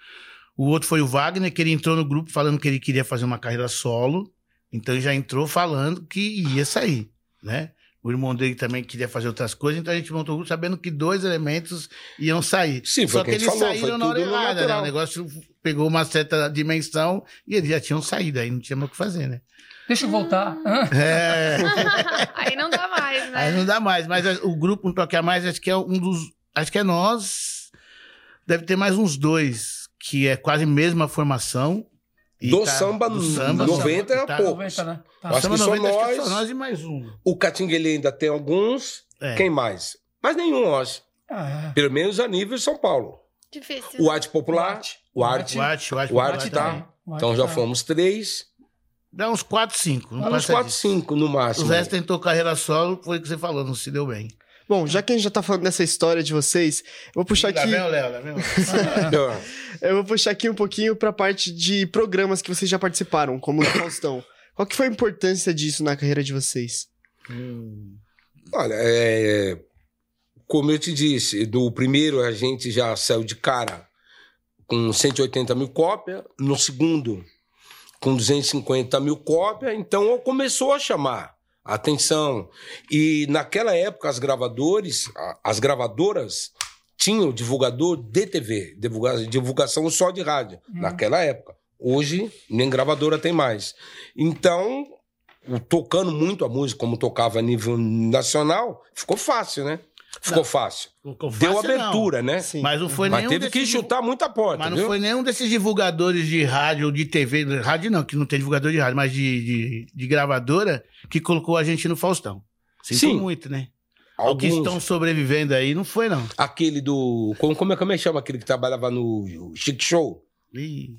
Speaker 7: O outro foi o Wagner, que ele entrou no grupo falando que ele queria fazer uma carreira solo. Então ele já entrou falando que ia sair, né? O irmão dele também queria fazer outras coisas, então a gente montou o grupo sabendo que dois elementos iam sair.
Speaker 6: Sim, foi
Speaker 7: Só
Speaker 6: que
Speaker 7: que
Speaker 6: a gente
Speaker 7: eles
Speaker 6: falou,
Speaker 7: saíram na hora errada, né? O negócio pegou uma certa dimensão e eles já tinham saído, aí não tinha mais o que fazer, né?
Speaker 4: Deixa eu voltar.
Speaker 7: É.
Speaker 3: Aí não dá mais, né?
Speaker 7: Aí não dá mais, mas o grupo Um Toque a Mais, acho que é um dos. Acho que é nós. Deve ter mais uns dois, que é quase a mesma formação. E
Speaker 6: Do
Speaker 7: tá-
Speaker 6: samba,
Speaker 7: do samba
Speaker 6: 90 é
Speaker 7: tá-
Speaker 6: poucos.
Speaker 4: 90, né? Tá.
Speaker 6: Acho
Speaker 7: Samba
Speaker 6: que só
Speaker 7: 90 acho que é
Speaker 6: nós.
Speaker 7: só nós e mais um.
Speaker 6: O Catinguele ainda tem alguns.
Speaker 7: É.
Speaker 6: Quem mais? Mas nenhum, eu acho.
Speaker 4: Ah, é.
Speaker 6: Pelo menos a nível São Paulo.
Speaker 3: Difícil.
Speaker 6: O Arte Popular. O Arte.
Speaker 7: O Arte, o Arte,
Speaker 6: O Arte
Speaker 7: Popular
Speaker 6: tá.
Speaker 7: também.
Speaker 4: O
Speaker 6: Então já
Speaker 4: tá.
Speaker 6: fomos três.
Speaker 7: Dá uns 4, 5. Não
Speaker 6: Uns
Speaker 7: passa
Speaker 6: 4,
Speaker 7: disso.
Speaker 6: 5 no máximo.
Speaker 7: O resto tentou carreira solo, foi o que você falou, não se deu bem.
Speaker 2: Bom, já que a gente já tá falando dessa história de vocês, eu vou puxar
Speaker 7: Lá
Speaker 2: aqui.
Speaker 7: vem o Léo, lá vem Léo.
Speaker 2: Eu vou puxar aqui um pouquinho pra parte de programas que vocês já participaram, como o do Faustão. Qual que foi a importância disso na carreira de vocês?
Speaker 6: Olha, é, como eu te disse, do primeiro a gente já saiu de cara com 180 mil cópias, no segundo com 250 mil cópias, então começou a chamar atenção. E naquela época as gravadores, as gravadoras tinham divulgador de TV, divulga- divulgação só de rádio, naquela época. Hoje nem gravadora tem mais. Então tocando muito a música, como tocava a nível nacional, ficou fácil, né? Ficou
Speaker 7: Não.
Speaker 6: fácil.
Speaker 7: Ficou
Speaker 6: Deu
Speaker 7: fácil,
Speaker 6: abertura, né?
Speaker 7: Mas não foi
Speaker 6: Mas
Speaker 7: nenhum
Speaker 6: teve que chutar muita porta,
Speaker 7: Mas não
Speaker 6: viu?
Speaker 7: foi nenhum desses divulgadores de rádio ou de TV, rádio não, que não tem divulgador de rádio, mas de, de, de gravadora, que colocou a gente no Faustão. Sinto
Speaker 6: Sim.
Speaker 7: muito, né? Ao que
Speaker 6: Alguns.
Speaker 7: estão sobrevivendo aí, não foi, não.
Speaker 6: Aquele do. Como, como é como é que chama aquele que trabalhava no Chic Show?
Speaker 7: Ih,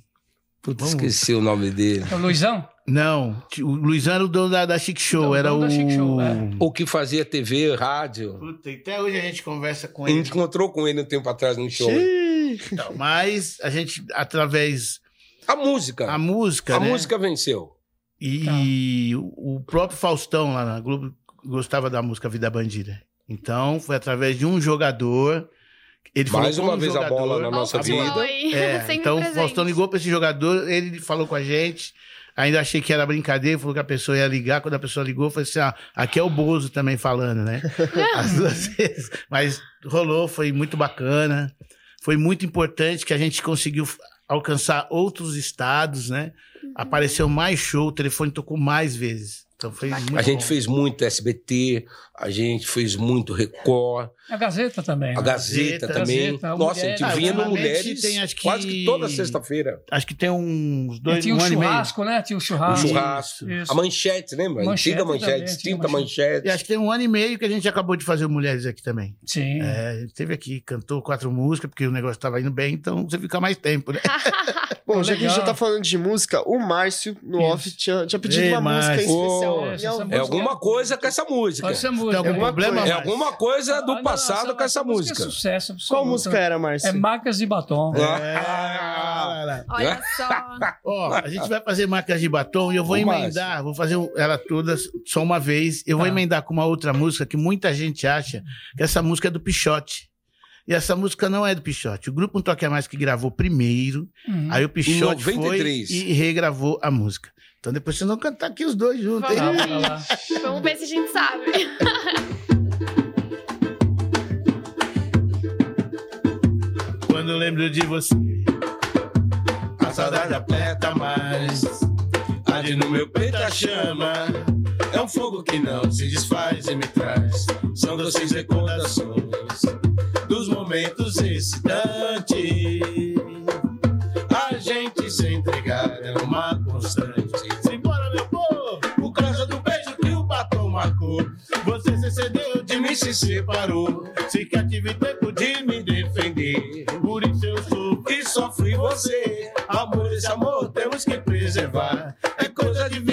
Speaker 6: Putz, esqueci o nome dele.
Speaker 4: É o Luizão?
Speaker 7: Não, o Luizão era o dono da, da Chic Show,
Speaker 4: Não,
Speaker 7: era
Speaker 4: dono
Speaker 7: o...
Speaker 4: da Chic Show, é.
Speaker 6: O que fazia TV, rádio.
Speaker 7: Puta, até hoje a gente conversa com
Speaker 6: A
Speaker 7: ele.
Speaker 6: gente encontrou com ele um tempo atrás no show.
Speaker 7: Então, mas a gente, através...
Speaker 6: A música.
Speaker 7: A música,
Speaker 6: A
Speaker 7: né?
Speaker 6: música venceu.
Speaker 7: E o o próprio Faustão lá na Globo gostava da música Vida Bandida. Então, foi através de um jogador. Ele falou
Speaker 6: Mais uma
Speaker 7: um
Speaker 6: vez a
Speaker 7: jogador,
Speaker 6: bola na nossa
Speaker 7: a
Speaker 6: vida.
Speaker 7: bola. É, então o
Speaker 3: presente.
Speaker 7: Faustão ligou pra esse jogador, ele falou com a gente. Ainda achei que era brincadeira, falou que a pessoa ia ligar. Quando a pessoa ligou, eu falei assim: ah, aqui é o Bozo também falando, né? As duas vezes. Mas rolou, foi muito bacana. Foi muito importante que a gente conseguiu alcançar outros estados, né? Apareceu mais show, o telefone tocou mais vezes. Então muito
Speaker 6: a gente
Speaker 7: bom.
Speaker 6: fez muito SBT, a gente fez muito Record,
Speaker 4: A Gazeta também.
Speaker 6: a
Speaker 4: né?
Speaker 6: Gazeta, também.
Speaker 4: Gazeta,
Speaker 6: Nossa, a gente vinha no Mulheres
Speaker 7: tem, acho que-
Speaker 6: quase que toda sexta-feira.
Speaker 7: Acho que tem uns
Speaker 4: E
Speaker 7: dois,
Speaker 4: tinha
Speaker 7: um e meio.
Speaker 4: churrasco, né? Tinha o
Speaker 6: O
Speaker 4: churrasco.
Speaker 6: churrasco.
Speaker 4: Isso.
Speaker 6: A manchete, lembra?
Speaker 4: Manchete
Speaker 6: Antiga manchete,
Speaker 4: também,
Speaker 6: extinta
Speaker 4: tinha
Speaker 6: manchete.
Speaker 7: E acho que tem um ano e meio que a gente acabou de fazer o Mulheres aqui também.
Speaker 4: Sim.
Speaker 7: É, a gente teve aqui, cantou quatro músicas, porque o negócio tava indo bem, então você fica mais tempo, né?
Speaker 2: Bom, já que a gente já
Speaker 4: legal.
Speaker 2: tá falando de música, o Márcio, no
Speaker 4: Isso.
Speaker 2: off, tinha, tinha pedido
Speaker 7: Ei,
Speaker 2: uma música em
Speaker 7: Márcio.
Speaker 2: especial.
Speaker 4: Essa música-
Speaker 6: É alguma coisa com essa música.
Speaker 4: Pode ser
Speaker 7: Tem
Speaker 4: música.
Speaker 7: algum
Speaker 2: alguma
Speaker 7: problema?
Speaker 2: coisa.
Speaker 6: É alguma coisa do
Speaker 4: Ah, não,
Speaker 6: passado com essa música.
Speaker 4: É sucesso absoluto.
Speaker 2: Qual música era, Márcio?
Speaker 4: É Marcas de Batom.
Speaker 6: Ah,
Speaker 3: Olha só.
Speaker 7: Ó, a gente vai fazer marcas de batom e eu vou emendar, vou fazer ela todas só uma vez. Eu vou
Speaker 4: Tá.
Speaker 7: emendar com uma outra música que muita gente acha que essa música é do Pichote. E essa música não é do Pichote. O grupo Um Toque a Mais que gravou primeiro,
Speaker 4: Uhum.
Speaker 7: aí o Pichote foi
Speaker 6: 93.
Speaker 7: e regravou a música. Então depois vocês vão cantar aqui os dois juntos, hein?
Speaker 3: Vamos,
Speaker 4: lá.
Speaker 3: Vamos ver se a gente sabe.
Speaker 7: Quando lembro de você, a saudade aperta mais. Arde no meu peito a chama. É um fogo que não se desfaz e me traz. São doces recordações dos momentos excitantes. A gente se entregar é uma constante. Simbora, meu povo, por causa do beijo que o batom marcou. Você se cedeu se separou. Se que tive tempo de me defender. Por isso eu sofro e sofri você. Amor, esse amor temos que preservar. É coisa divina, tem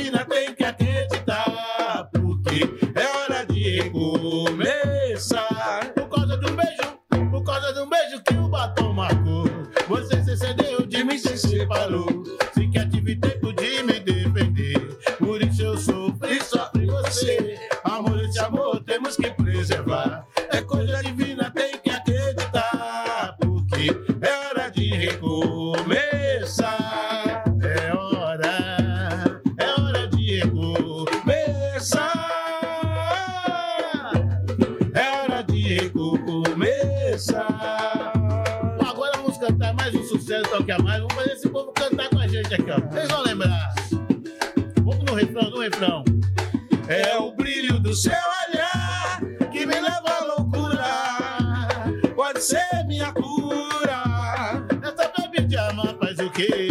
Speaker 7: amar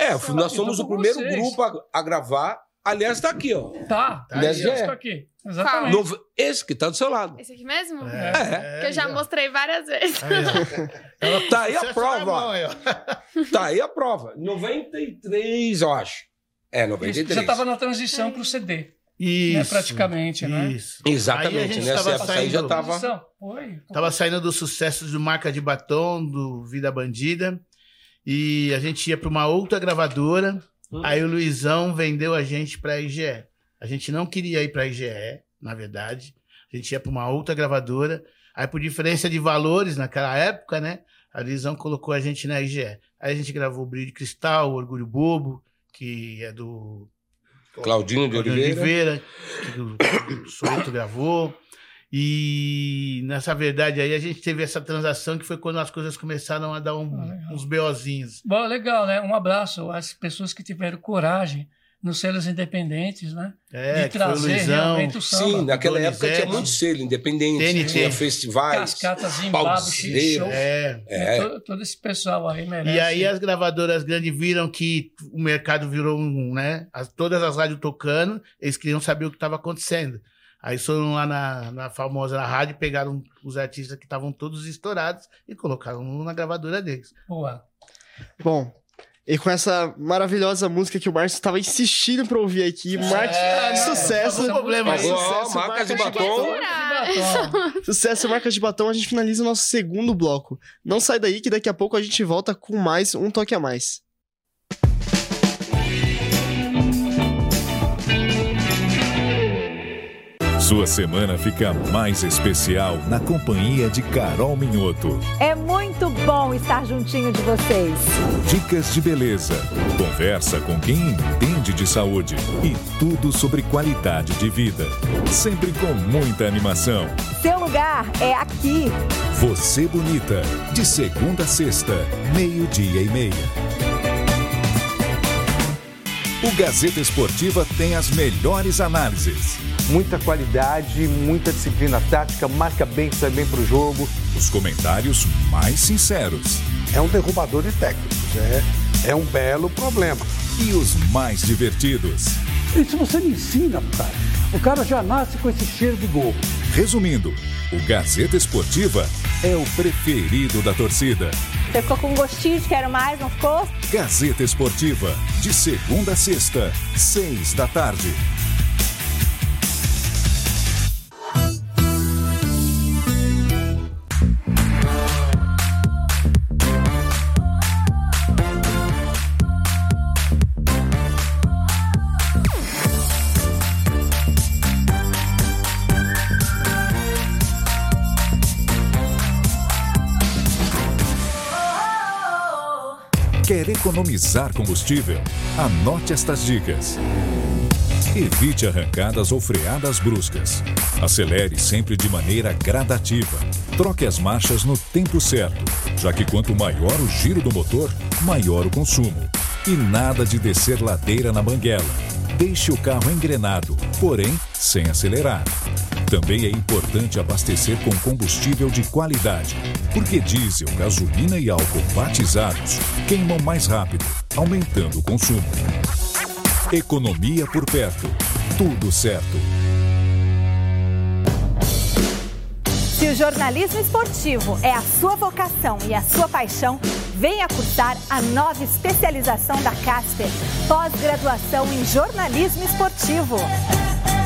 Speaker 7: É,
Speaker 6: nós somos o primeiro
Speaker 4: vocês.
Speaker 6: grupo a, a gravar. Aliás, tá aqui, ó.
Speaker 4: Tá,
Speaker 6: Tá aí, ó.
Speaker 4: Estou aqui. Exatamente.
Speaker 6: Novo- esse que tá do seu lado.
Speaker 3: Esse aqui mesmo?
Speaker 6: É.
Speaker 3: Que eu já mostrei várias vezes.
Speaker 6: Tá aí a
Speaker 7: Sucesso
Speaker 6: prova.
Speaker 7: mão, aí.
Speaker 6: Tá aí a prova. 93, eu acho. É,
Speaker 4: Isso,
Speaker 6: 93.
Speaker 4: já estava na transição para o CD.
Speaker 15: Isso.
Speaker 4: Né, praticamente, né?
Speaker 15: Isso.
Speaker 6: Exatamente,
Speaker 15: Aí a gente
Speaker 6: nessa
Speaker 15: tava
Speaker 6: época aí já
Speaker 15: saindo-
Speaker 6: tava-
Speaker 4: Transição. Foi.
Speaker 15: Tava saindo dos sucessos do Marca de Batom, do Vida Bandida. E a gente ia para uma outra gravadora.
Speaker 6: Hum.
Speaker 15: Aí o Luizão vendeu a gente para a IGE. A gente não queria ir para a IGE, na verdade. A gente ia para uma outra gravadora. Aí, por diferença de valores naquela época, né? A Luizão colocou a gente na IGE. Aí a gente gravou o Brilho de Cristal, o Orgulho Bobo, que é do
Speaker 6: Claudinho de
Speaker 15: Claudinho
Speaker 6: Oliveira.
Speaker 15: que o o Soeto gravou. E nessa verdade aí a gente teve essa transação que foi quando as coisas começaram a dar um- uns BOzinhos.
Speaker 4: Bom, legal, né? Um abraço às pessoas que tiveram coragem nos selos independentes, né?
Speaker 15: É,
Speaker 4: de
Speaker 15: que foi o
Speaker 4: trazer
Speaker 15: Luizão.
Speaker 4: realmente o samba.
Speaker 6: Sim, naquela época tinha muito selo independente,
Speaker 15: TNT.
Speaker 6: tinha festivais,
Speaker 4: Cascatas Xixô.
Speaker 6: pauseiro.
Speaker 15: É.
Speaker 6: É.
Speaker 4: Todo, todo esse pessoal aí merece.
Speaker 15: E aí as gravadoras grandes viram que o mercado virou um, né? as- todas as rádios tocando, eles queriam saber o que estava acontecendo. Aí foram lá na, na famosa na rádio, pegaram os artistas que estavam todos estourados e colocaram na gravadora deles.
Speaker 4: Boa.
Speaker 2: Bom, e com essa maravilhosa música que o Márcio estava insistindo pra ouvir aqui.
Speaker 4: É, não,
Speaker 2: sucesso.
Speaker 4: não, problema aí.
Speaker 2: sucesso,
Speaker 6: marcas de batom.
Speaker 2: Sucesso, marcas de batom, a gente finaliza o nosso segundo bloco. Não sai daí que daqui a pouco a gente volta com mais um toque a mais.
Speaker 1: Sua semana fica mais especial na companhia de Carol Minhoto.
Speaker 9: É muito bom estar juntinho de vocês.
Speaker 1: Dicas de beleza, conversa com quem entende de saúde e tudo sobre qualidade de vida. Sempre com muita animação.
Speaker 9: Seu lugar é aqui.
Speaker 1: Você Bonita, de segunda a sexta, meio-dia e meia. O Gazeta Esportiva tem as melhores análises.
Speaker 10: Muita qualidade, muita disciplina tática, marca bem, sai bem pro jogo.
Speaker 1: Os comentários mais sinceros.
Speaker 16: É um derrubador de técnicos, é, é um belo problema.
Speaker 1: e os mais divertidos.
Speaker 10: Isso você me ensina, cara. O cara já nasce com esse cheiro de gol.
Speaker 1: Resumindo, o Gazeta Esportiva é o preferido da torcida.
Speaker 9: Você ficou com gostinho de quero mais, não ficou?
Speaker 1: Gazeta Esportiva, de segunda a sexta, seis da tarde. Economizar combustível? Anote estas dicas. Evite arrancadas ou freadas bruscas. Acelere sempre de maneira gradativa. Troque as marchas no tempo certo, já que quanto maior o giro do motor, maior o consumo. E nada de descer ladeira na banguela. Deixe o carro engrenado, porém sem acelerar. Também é importante abastecer com combustível de qualidade, porque diesel, gasolina e álcool batizados queimam mais rápido, aumentando o consumo. Economia por perto. Tudo certo.
Speaker 9: Se o jornalismo esportivo é a sua vocação e a sua paixão, venha cursar a nova especialização da Casper, pós-graduação em jornalismo esportivo.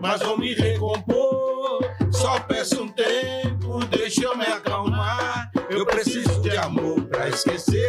Speaker 6: Mas vou me recompor. Só peço um tempo, deixa eu me acalmar. Eu preciso de amor pra esquecer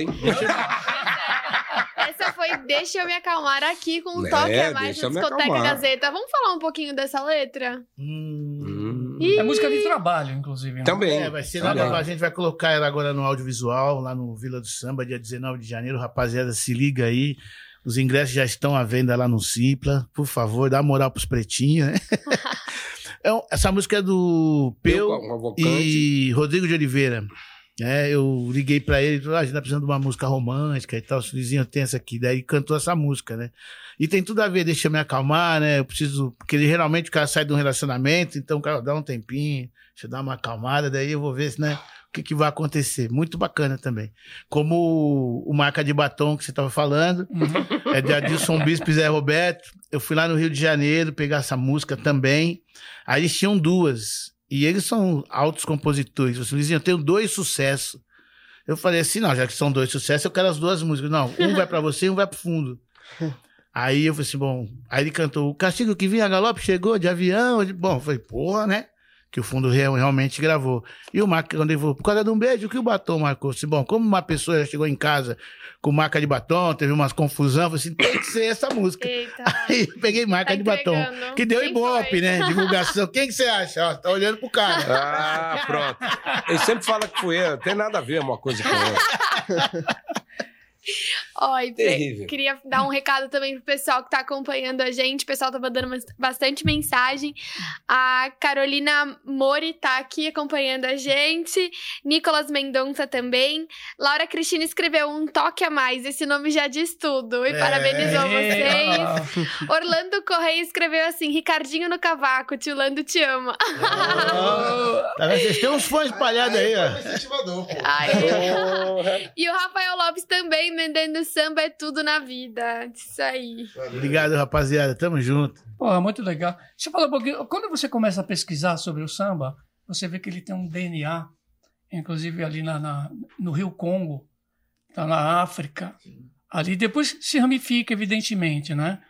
Speaker 17: Hein?
Speaker 3: Essa foi Deixa Eu Me Acalmar aqui com um
Speaker 17: É,
Speaker 3: toque a mais
Speaker 17: Me
Speaker 3: Discoteca. Gazeta. Vamos falar um pouquinho dessa letra?
Speaker 4: É música de trabalho, inclusive. né?
Speaker 18: É, vai ser lá, a gente vai colocar ela agora no audiovisual, lá no Vila do Samba, dia 19 de janeiro. Rapaziada, se liga aí. Os ingressos já estão à venda lá no Simpla. Por favor, dá moral pros pretinhos, né? É essa música é do Peu
Speaker 17: Peu
Speaker 18: e Rodrigo de Oliveira. É, eu liguei pra ele e ah, a gente tá precisando de uma música romântica e tal. O vizinho tem essa aqui. Daí ele cantou essa música, né? E tem tudo a ver, deixa eu me acalmar, né? Eu preciso. Porque ele, geralmente o cara sai de um relacionamento, então o cara dá um tempinho, deixa eu dar uma acalmada, daí eu vou ver né?
Speaker 7: que, que vai acontecer. Muito bacana também. Como o Marca de Batom que você estava falando, é de Adilson Bispo e Zé Roberto. Eu fui lá no Rio de Janeiro pegar essa música também. Aí eles tinham duas. E eles são altos compositores. Você diziam, eu tenho dois sucessos. Eu falei assim, não, já que são dois sucessos, eu quero as duas músicas. Não, um vai pra você e um vai pro fundo. Aí eu falei assim, bom. Aí ele cantou O Castigo que vinha a galope chegou de avião. Bom, eu falei, porra, né? Que o fundo real- realmente gravou. E o Marco, quando ele falou, por causa de um beijo, que o batom marcou? Falei, bom, como uma pessoa já chegou em casa com marca de batom, teve umas confusão, eu falei assim, tem que ser essa música. Aí eu peguei marca de batom. Que deu
Speaker 3: Quem
Speaker 7: ibope,
Speaker 3: foi?
Speaker 7: né? Divulgação. Quem que você acha? Ó, tá olhando pro cara.
Speaker 6: Ah, pronto. Ele sempre fala que fui eu, não tem nada a ver uma coisa com outra.
Speaker 3: Ó,
Speaker 6: Terrível.
Speaker 3: queria dar um recado também pro pessoal que tá acompanhando a gente. O pessoal tá mandando bastante mensagem. A Carolina Mori tá aqui acompanhando a gente. Nicolas Mendonça também. Laura Cristina escreveu um toque a mais. Esse nome já diz tudo. E
Speaker 7: É.
Speaker 3: parabenizou vocês. Orlando Correia escreveu assim: Ricardinho no cavaco, tio Lando te ama.
Speaker 7: Tá vendo? Vocês têm uns fãs espalhados aí, ó.
Speaker 5: Pô.
Speaker 3: Aí. E o Rafael Lopes também, vendendo samba é tudo na vida. Isso aí.
Speaker 7: Obrigado, rapaziada. Tamo junto.
Speaker 4: Pô, muito legal. Deixa eu falar um pouquinho. Quando você começa a pesquisar sobre o samba, você vê que ele tem um DNA, inclusive ali na, na- no Rio Congo, tá na África. Ali depois se ramifica, evidentemente, né?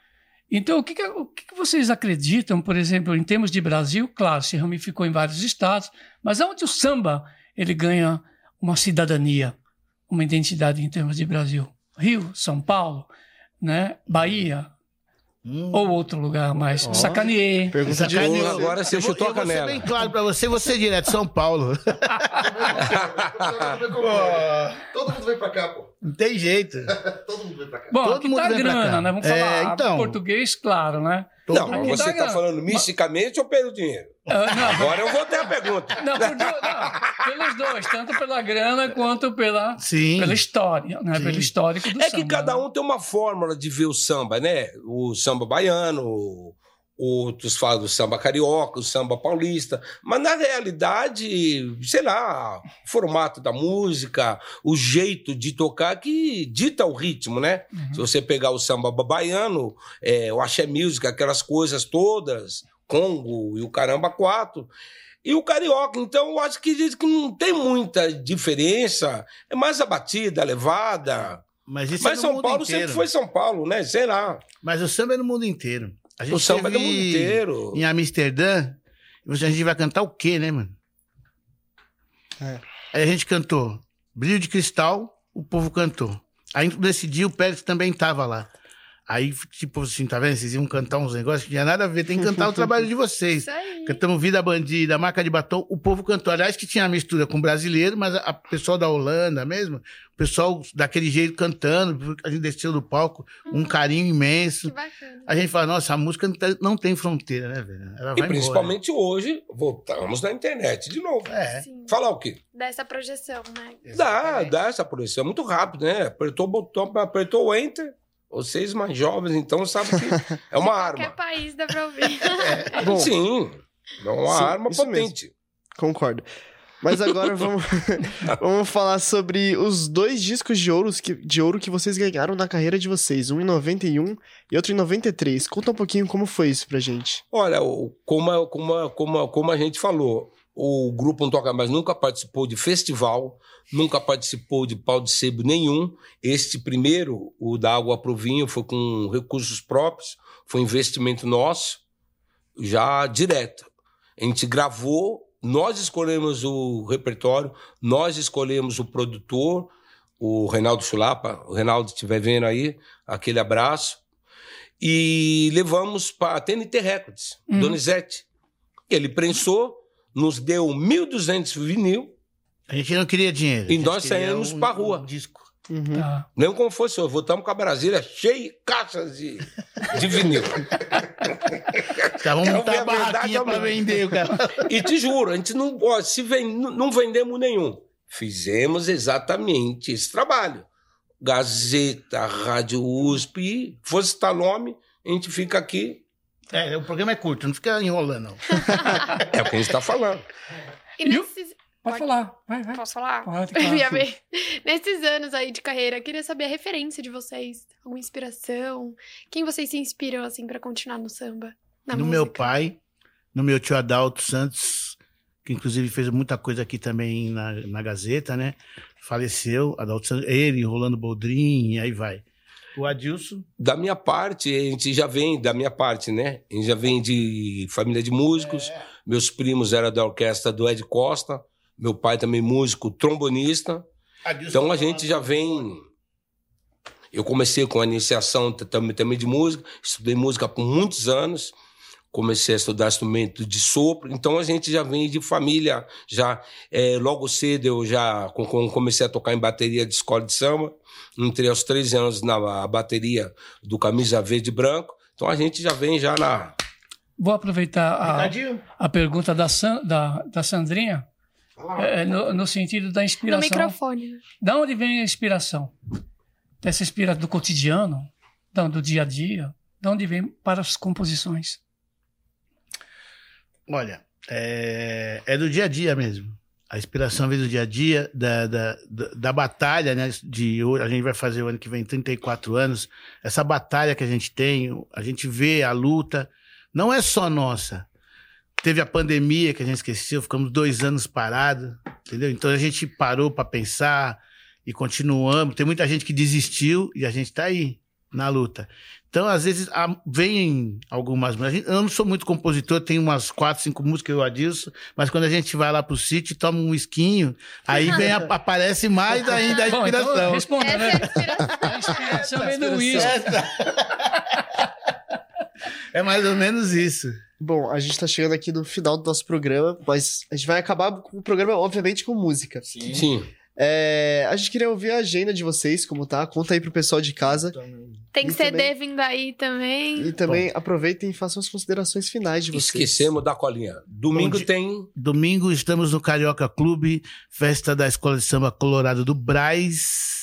Speaker 4: Então, o que, que- o que que vocês acreditam, por exemplo, em termos de Brasil? Claro, se ramificou em vários estados, mas onde o samba ele ganha uma cidadania, uma identidade em termos de Brasil? Rio, São Paulo, né? Bahia, ou outro lugar mais.
Speaker 7: Ó.
Speaker 4: Sacaneei.
Speaker 2: Pergunta de ouro.
Speaker 6: Agora você
Speaker 7: Eu vou-
Speaker 6: chutou a
Speaker 7: eu vou
Speaker 6: canela.
Speaker 7: bem claro pra você, você é direto São Paulo.
Speaker 5: Todo mundo vem pra cá, pô.
Speaker 7: Não tem jeito.
Speaker 5: Todo mundo vem pra cá.
Speaker 4: Bom,
Speaker 7: Todo
Speaker 4: aqui
Speaker 7: mundo
Speaker 4: tá
Speaker 7: vem pra
Speaker 4: grana,
Speaker 7: cá.
Speaker 4: né? Vamos
Speaker 7: É,
Speaker 4: falar
Speaker 7: então.
Speaker 4: português, claro, né?
Speaker 6: Não, mas você
Speaker 4: tá
Speaker 6: tá
Speaker 4: grana.
Speaker 6: falando misticamente ou pelo dinheiro?
Speaker 4: Ah, não,
Speaker 6: Agora eu vou ter a pergunta.
Speaker 4: não, por do- não, pelos dois, tanto pela grana quanto pela,
Speaker 7: Sim.
Speaker 4: pela história, né?
Speaker 7: Sim.
Speaker 4: Pelo histórico do
Speaker 6: É
Speaker 4: samba.
Speaker 6: que cada
Speaker 4: né?
Speaker 6: um tem uma fórmula de ver o samba, né? O samba baiano, outros falam do samba carioca, o samba paulista. Mas na realidade, sei lá, o formato da música, o jeito de tocar que dita o ritmo, né? Se você pegar o samba baiano, é, o axé music, aquelas coisas todas, Congo e o caramba quatro. E o carioca, então eu acho que diz que não tem muita diferença, é mais a batida, a levada.
Speaker 7: Mas isso
Speaker 6: Mas
Speaker 7: é
Speaker 6: São Paulo
Speaker 7: inteiro.
Speaker 6: sempre foi São Paulo, né? Sei lá.
Speaker 7: Mas o samba é no mundo inteiro. A gente
Speaker 6: O samba é do mundo inteiro.
Speaker 7: Em Amsterdã, a gente vai cantar o quê, né, mano?
Speaker 2: É.
Speaker 7: Aí a gente cantou Brilho de Cristal, o povo cantou. Aí nesse dia o Pérez também tava lá. Aí, tipo assim, tá vendo? Vocês iam cantar uns negócios que não tinha nada a ver, tem que cantar o trabalho de vocês.
Speaker 3: Isso aí.
Speaker 7: Cantamos Vida Bandida, Marca de Batom, o povo cantou. Aliás, que tinha mistura com brasileiro, mas a, a pessoal da Holanda mesmo, o pessoal daquele jeito cantando, a gente desceu do palco, um carinho imenso.
Speaker 3: Que bacana.
Speaker 7: A gente fala, nossa, a música não tem, não tem fronteira, né, velho? Ela
Speaker 6: E principalmente hoje, voltamos na internet de novo.
Speaker 7: embora. É.
Speaker 3: Sim.
Speaker 6: Falar o quê?
Speaker 3: Dessa projeção, né?
Speaker 6: Dá, dá essa projeção. É muito rápido, né? Apertou o botão, apertou o enter. Vocês mais jovens, então, sabem que é uma
Speaker 3: Qualquer
Speaker 6: arma.
Speaker 3: país dá pra ouvir.
Speaker 2: Bom,
Speaker 6: Sim, é uma
Speaker 2: Sim,
Speaker 6: arma potente.
Speaker 2: Concordo. Mas agora vamos, vamos falar sobre os dois discos de ouro, que, de ouro que vocês ganharam na carreira de vocês. Um em 91 e outro em 93. Conta um pouquinho como foi isso pra gente.
Speaker 6: Olha, o- como, como, como, como a gente falou, o grupo Não Toca Mais nunca participou de festival, nunca participou de pau de sebo nenhum. Este primeiro, o da Água pro Vinho, foi com recursos próprios, foi investimento nosso, já direto. A gente gravou, nós escolhemos o repertório, nós escolhemos o produtor, o Reinaldo Chulapa, o Reinaldo estiver vendo aí, aquele abraço e levamos para a TNT Records,
Speaker 4: Uhum.
Speaker 6: Donizete. Ele prensou, nos deu 1.200 vinil,
Speaker 7: A gente não queria dinheiro.
Speaker 6: E nós saímos
Speaker 7: um-
Speaker 6: pra rua.
Speaker 7: um disco.
Speaker 4: Tá.
Speaker 6: lembra como fosse, hoje, voltamos com a Brasília cheia de caixas de, de vinil.
Speaker 7: Tá, vamos
Speaker 6: Quero
Speaker 7: montar a barraquinha pra
Speaker 6: amigo.
Speaker 7: vender, cara.
Speaker 6: E te juro, a gente não, ó, se ven- não vendemos nenhum. Fizemos exatamente esse trabalho. Gazeta, Rádio USP, fosse citar nome, a gente fica aqui.
Speaker 7: É, o programa é curto, não fica enrolando, não.
Speaker 6: É o que a gente está falando.
Speaker 3: E nesses,
Speaker 4: Pode falar, vai, vai.
Speaker 3: Posso falar?
Speaker 4: Pode, claro.
Speaker 3: Minha vez. Nesses anos aí de carreira, eu queria saber a referência de vocês. Alguma inspiração? Quem vocês se inspiram, assim, pra continuar no samba? Na
Speaker 7: no
Speaker 3: música?
Speaker 7: meu pai, no meu tio Adalto Santos, que inclusive fez muita coisa aqui também na, na Gazeta, né? Faleceu, Adalto Santos, ele, Rolando Boldrin, e aí vai. O Adilson,
Speaker 6: Da minha parte, a gente já vem, da minha parte, né? A gente já vem de família de músicos. Meus primos eram da orquestra do Ed Costa. Meu pai também músico, trombonista.
Speaker 7: Adilson
Speaker 6: Então a gente já vem. Eu comecei com a iniciação também de música, estudei música por muitos anos, comecei a estudar instrumento de sopro, então a gente já vem de família, já eh, logo cedo eu já com- com- comecei a tocar em bateria de escola de samba, entrei aos 13 anos na bateria do Camisa Verde e Branco, então a gente já vem já na...
Speaker 4: Vou aproveitar a, a pergunta da, San- da, da Sandrinha, é, no, no sentido da
Speaker 3: No
Speaker 4: inspiração.
Speaker 3: microfone. né?
Speaker 4: Da onde vem a inspiração? Dessa inspiração do cotidiano, do dia a dia? Da onde vem para as composições?
Speaker 7: Olha, é, é do dia a dia mesmo. A inspiração vem do dia a dia, da, da, da, da batalha, né? De, a gente vai fazer o ano que vem 34 anos. Essa batalha que a gente tem, a gente vê a luta, não é só nossa. Teve a pandemia que a gente esqueceu, ficamos dois anos parados, entendeu? Então a gente parou para pensar e continuamos. Tem muita gente que desistiu e a gente está aí na luta. Então, às vezes, há- vem algumas. gente- Eu não sou muito compositor, tenho umas quatro, cinco músicas, eu Adilson, mas quando a gente vai lá pro sítio, toma um esquinho, aí vem, a- aparece mais ainda a
Speaker 4: Bom,
Speaker 7: inspiração.
Speaker 4: então responda,
Speaker 3: Essa
Speaker 4: né?
Speaker 3: é a inspiração.
Speaker 4: A inspiração vem do uísque.
Speaker 7: É mais ou menos isso.
Speaker 2: Bom, a gente tá chegando aqui no final do nosso programa, mas a gente vai acabar com o programa, obviamente, com música.
Speaker 6: Sim.
Speaker 2: É, a gente queria ouvir a agenda de vocês, como tá. Conta aí pro pessoal de casa.
Speaker 3: Tem
Speaker 2: E
Speaker 3: CD
Speaker 2: também-
Speaker 3: vindo aí também.
Speaker 2: E também aproveitem e façam as considerações finais de vocês.
Speaker 6: Esquecemos da colinha. Domingo
Speaker 7: Bom dia.
Speaker 6: tem...
Speaker 7: Domingo estamos no Carioca Clube, festa da Escola de Samba Colorado do Braz.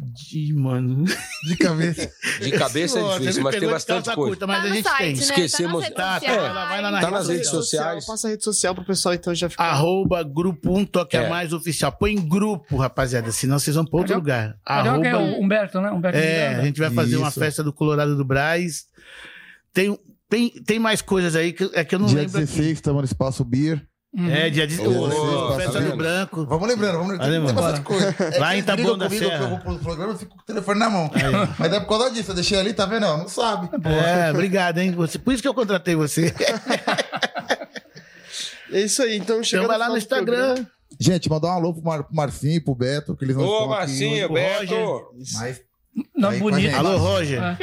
Speaker 7: De, mano.
Speaker 5: De cabeça.
Speaker 6: De cabeça é difícil, mas tem bastante coisa.
Speaker 7: curta, mas
Speaker 3: Tá
Speaker 7: a gente
Speaker 3: site,
Speaker 7: tem.
Speaker 3: né?
Speaker 6: Esquecemos-
Speaker 3: Tá nas redes
Speaker 7: Tá, tá, vai lá na
Speaker 6: Tá
Speaker 7: rede
Speaker 6: nas redes sociais.
Speaker 2: Passa a rede social pro pessoal, então já fica.
Speaker 7: Arroba grupo um toque
Speaker 6: É.
Speaker 7: a mais oficial. Põe em grupo, rapaziada, senão vocês vão pra outro
Speaker 4: Carioca-
Speaker 7: lugar.
Speaker 4: É
Speaker 7: Arroba,
Speaker 4: o Humberto, né? Humberto
Speaker 7: é,
Speaker 4: Miranda.
Speaker 7: a gente vai fazer uma
Speaker 5: Isso.
Speaker 7: festa do Colorado do Braz. Tem, tem, tem mais coisas aí que, é que eu não
Speaker 5: Dia
Speaker 7: lembro. aqui.
Speaker 5: 16, estamos no Espaço Beer.
Speaker 4: Uhum.
Speaker 7: É, dia de
Speaker 5: 16,
Speaker 6: Ô,
Speaker 7: festa do? Branco.
Speaker 5: Vamos lembrando, vamos lembrando. Tem bastante coisa. É
Speaker 7: Lá em Taboão da
Speaker 5: comigo,
Speaker 7: Serra.
Speaker 5: eu vou pro programa, eu fico com o telefone na mão. Mas é por causa disso, eu deixei ali, tá vendo? Não sabe.
Speaker 7: É, obrigado, hein? Você, por isso que eu contratei você.
Speaker 2: É isso aí, então chega
Speaker 7: Então vai lá no Instagram.
Speaker 5: Gente, mandar um alô pro, Mar, pro Marcinho e pro Beto, que eles não
Speaker 6: Ô,
Speaker 5: estão aqui
Speaker 6: Marcinho,
Speaker 5: hoje.
Speaker 6: Beto.
Speaker 5: Mas, Aí a
Speaker 4: bonito.
Speaker 7: Alô, Roger.
Speaker 4: É.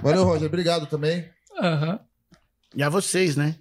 Speaker 5: valeu, Roger. Obrigado também.
Speaker 4: Aham.
Speaker 7: E a vocês, né?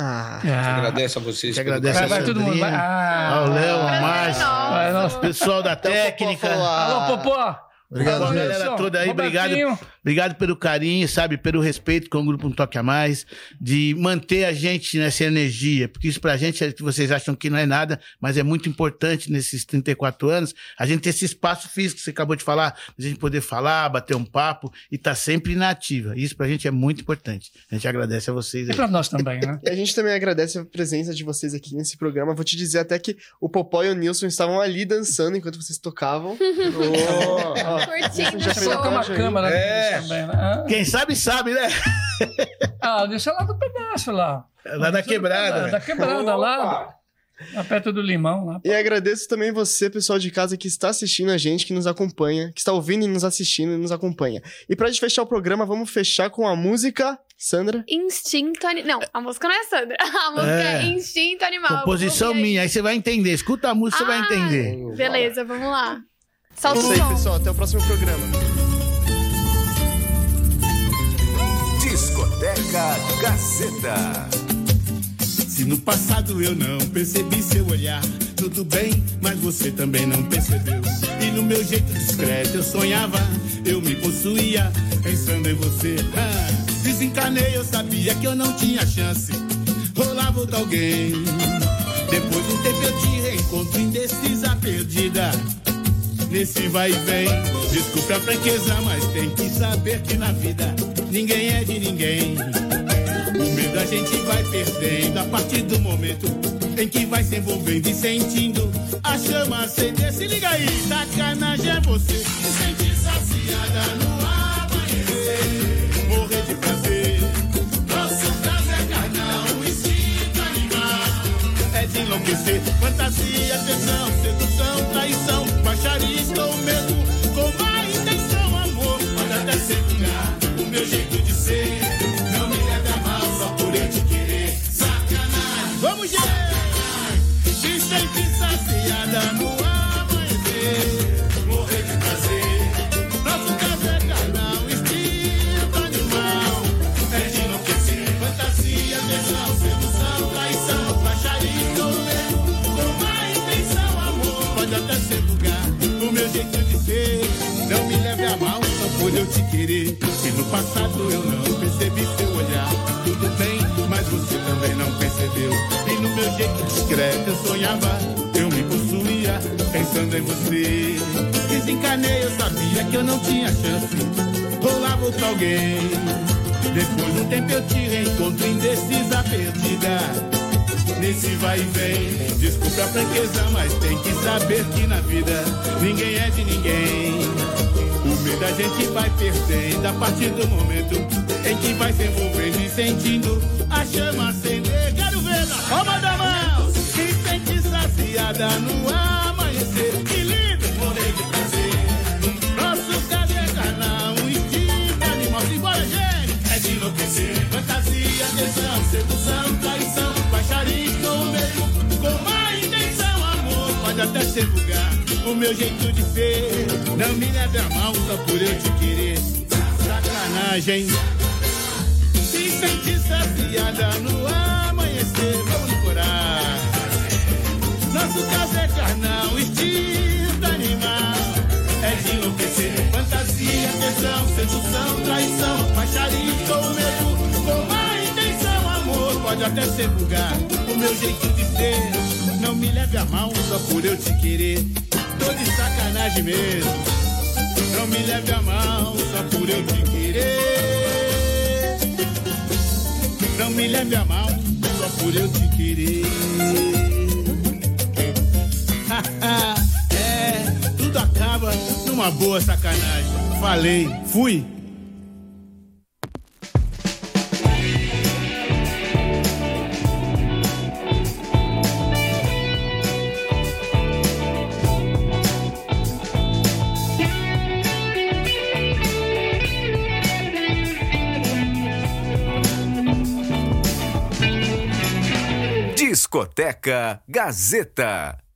Speaker 2: Ah,
Speaker 4: Ah.
Speaker 6: Agradece a vocês.
Speaker 7: Te
Speaker 6: pelo
Speaker 7: agradece
Speaker 4: Vai, vai todo mundo. Vai. Ah.
Speaker 7: Ao Léo, a
Speaker 3: Prazer
Speaker 7: Márcia,
Speaker 3: nosso.
Speaker 4: Vai, nossa.
Speaker 7: pessoal da técnica.
Speaker 4: Alô, Popó.
Speaker 5: Obrigado,
Speaker 7: A
Speaker 5: gente.
Speaker 7: galera toda aí, obrigado.
Speaker 4: Robertinho.
Speaker 7: Obrigado pelo carinho, sabe? Pelo respeito com o Grupo Um Toque a Mais, de manter a gente nessa energia, porque isso pra gente, é que vocês acham que não é nada, mas é muito importante nesses 34 anos, a gente ter esse espaço físico que você acabou de falar, a gente poder falar, bater um papo e tá sempre na ativa. Isso pra gente é muito importante. A gente agradece a vocês
Speaker 4: E
Speaker 7: aí.
Speaker 4: pra nós também, né?
Speaker 2: E a gente também agradece a presença de vocês aqui nesse programa. Vou te dizer até que o Popó e o Nilson estavam ali dançando enquanto vocês tocavam. Ó,
Speaker 3: Curtindo
Speaker 2: já fez
Speaker 4: uma câmera
Speaker 6: É.
Speaker 4: também, né? Ah.
Speaker 7: Quem sabe, sabe, né?
Speaker 4: Ah, deixa lá do pedaço lá.
Speaker 7: Lá da quebrada.
Speaker 4: Da quebrada lá. Lá perto do limão. Lá.
Speaker 2: E agradeço também você, pessoal de casa que está assistindo a gente, que nos acompanha, que está ouvindo e nos assistindo e nos acompanha. E pra gente fechar o programa, vamos fechar com a música. Sandra?
Speaker 3: Instinto animal. Não, a música não é Sandra. A música é,
Speaker 7: É.
Speaker 3: Instinto Animal.
Speaker 7: Composição minha, aí você vai entender. Escuta a música, você vai
Speaker 3: Ah,
Speaker 7: entender.
Speaker 3: Beleza, vamos lá.
Speaker 2: É
Speaker 3: o som.
Speaker 2: pessoal. Até o próximo programa.
Speaker 1: Discoteca Gazeta.
Speaker 19: Se no passado eu não percebi seu olhar, tudo bem, mas você também não percebeu. E no meu jeito discreto eu sonhava, eu me possuía, pensando em você. Ah, desencanei, eu sabia que eu não tinha chance. Rolava outro alguém. Depois de um tempo eu te reencontro indecisa, perdida. Nesse vai e vem, desculpe a franqueza, mas tem que saber que na vida ninguém é de ninguém.
Speaker 7: O medo a gente vai perdendo a partir do momento em que vai se envolvendo e sentindo a chama acender. Se liga aí, sacanagem é você se sentir saciada no amanhecer, morrer de prazer. Nosso caso é carnal, instinto animal é de enlouquecer. Fantasia, tesão, sedução, traição, baixaria, estou medo, meu jeito de ser. Não me leve a mal só por eu te querer. Sacanagem, vamos gente! Se sente saciada no amanhecer, morrer de prazer. Nosso caso é carnal, instinto animal. É de enlouquecer, fantasia, tesão, sedução, traição, baixaria ou medo. Com má intenção, amor, pode até ser lugar. O meu jeito de ser, me leve a mal só por eu te querer. Se no passado eu não percebi seu olhar, tudo bem, mas você também não percebeu. E no meu jeito discreto eu sonhava, eu me possuía, pensando em você. Desencanei, eu sabia que eu não tinha chance. Rolava outro alguém. Depois de um tempo eu te reencontro indecisa, perdida. Nesse vai e vem, desculpe a franqueza, mas tem que saber que na vida ninguém é de ninguém. Medo a gente vai perdendo a partir do momento em que vai se envolvendo e sentindo a chama acender. Quero ver na palma da mão, se sente saciada no amanhecer. Que lindo, morrer de prazer. Nosso é carnal, um instinto animal. Simbora, gente! É de enlouquecer. Fantasia, tesão, sedução, traição, baixaria, estou meio com má intenção, amor. Pode até ser vulgar, o meu jeito de ser. Não me leve a mal só por eu te querer. Sacanagem. Se sentir saciada no amanhecer, vamos curar. Nosso caso é carnal, instinto animal. É de enlouquecer, fantasia, tesão, sedução, traição, baixaria ou medo. Com má intenção, amor, pode até ser vulgar. O meu jeito de ser, não me leve a mal só por eu te querer. Tô de sacanagem mesmo. Não me leve a mal só por eu te querer. Não me leve a mal só por eu te querer. é, tudo acaba numa boa sacanagem. Falei, fui.
Speaker 13: Discoteca Gazeta.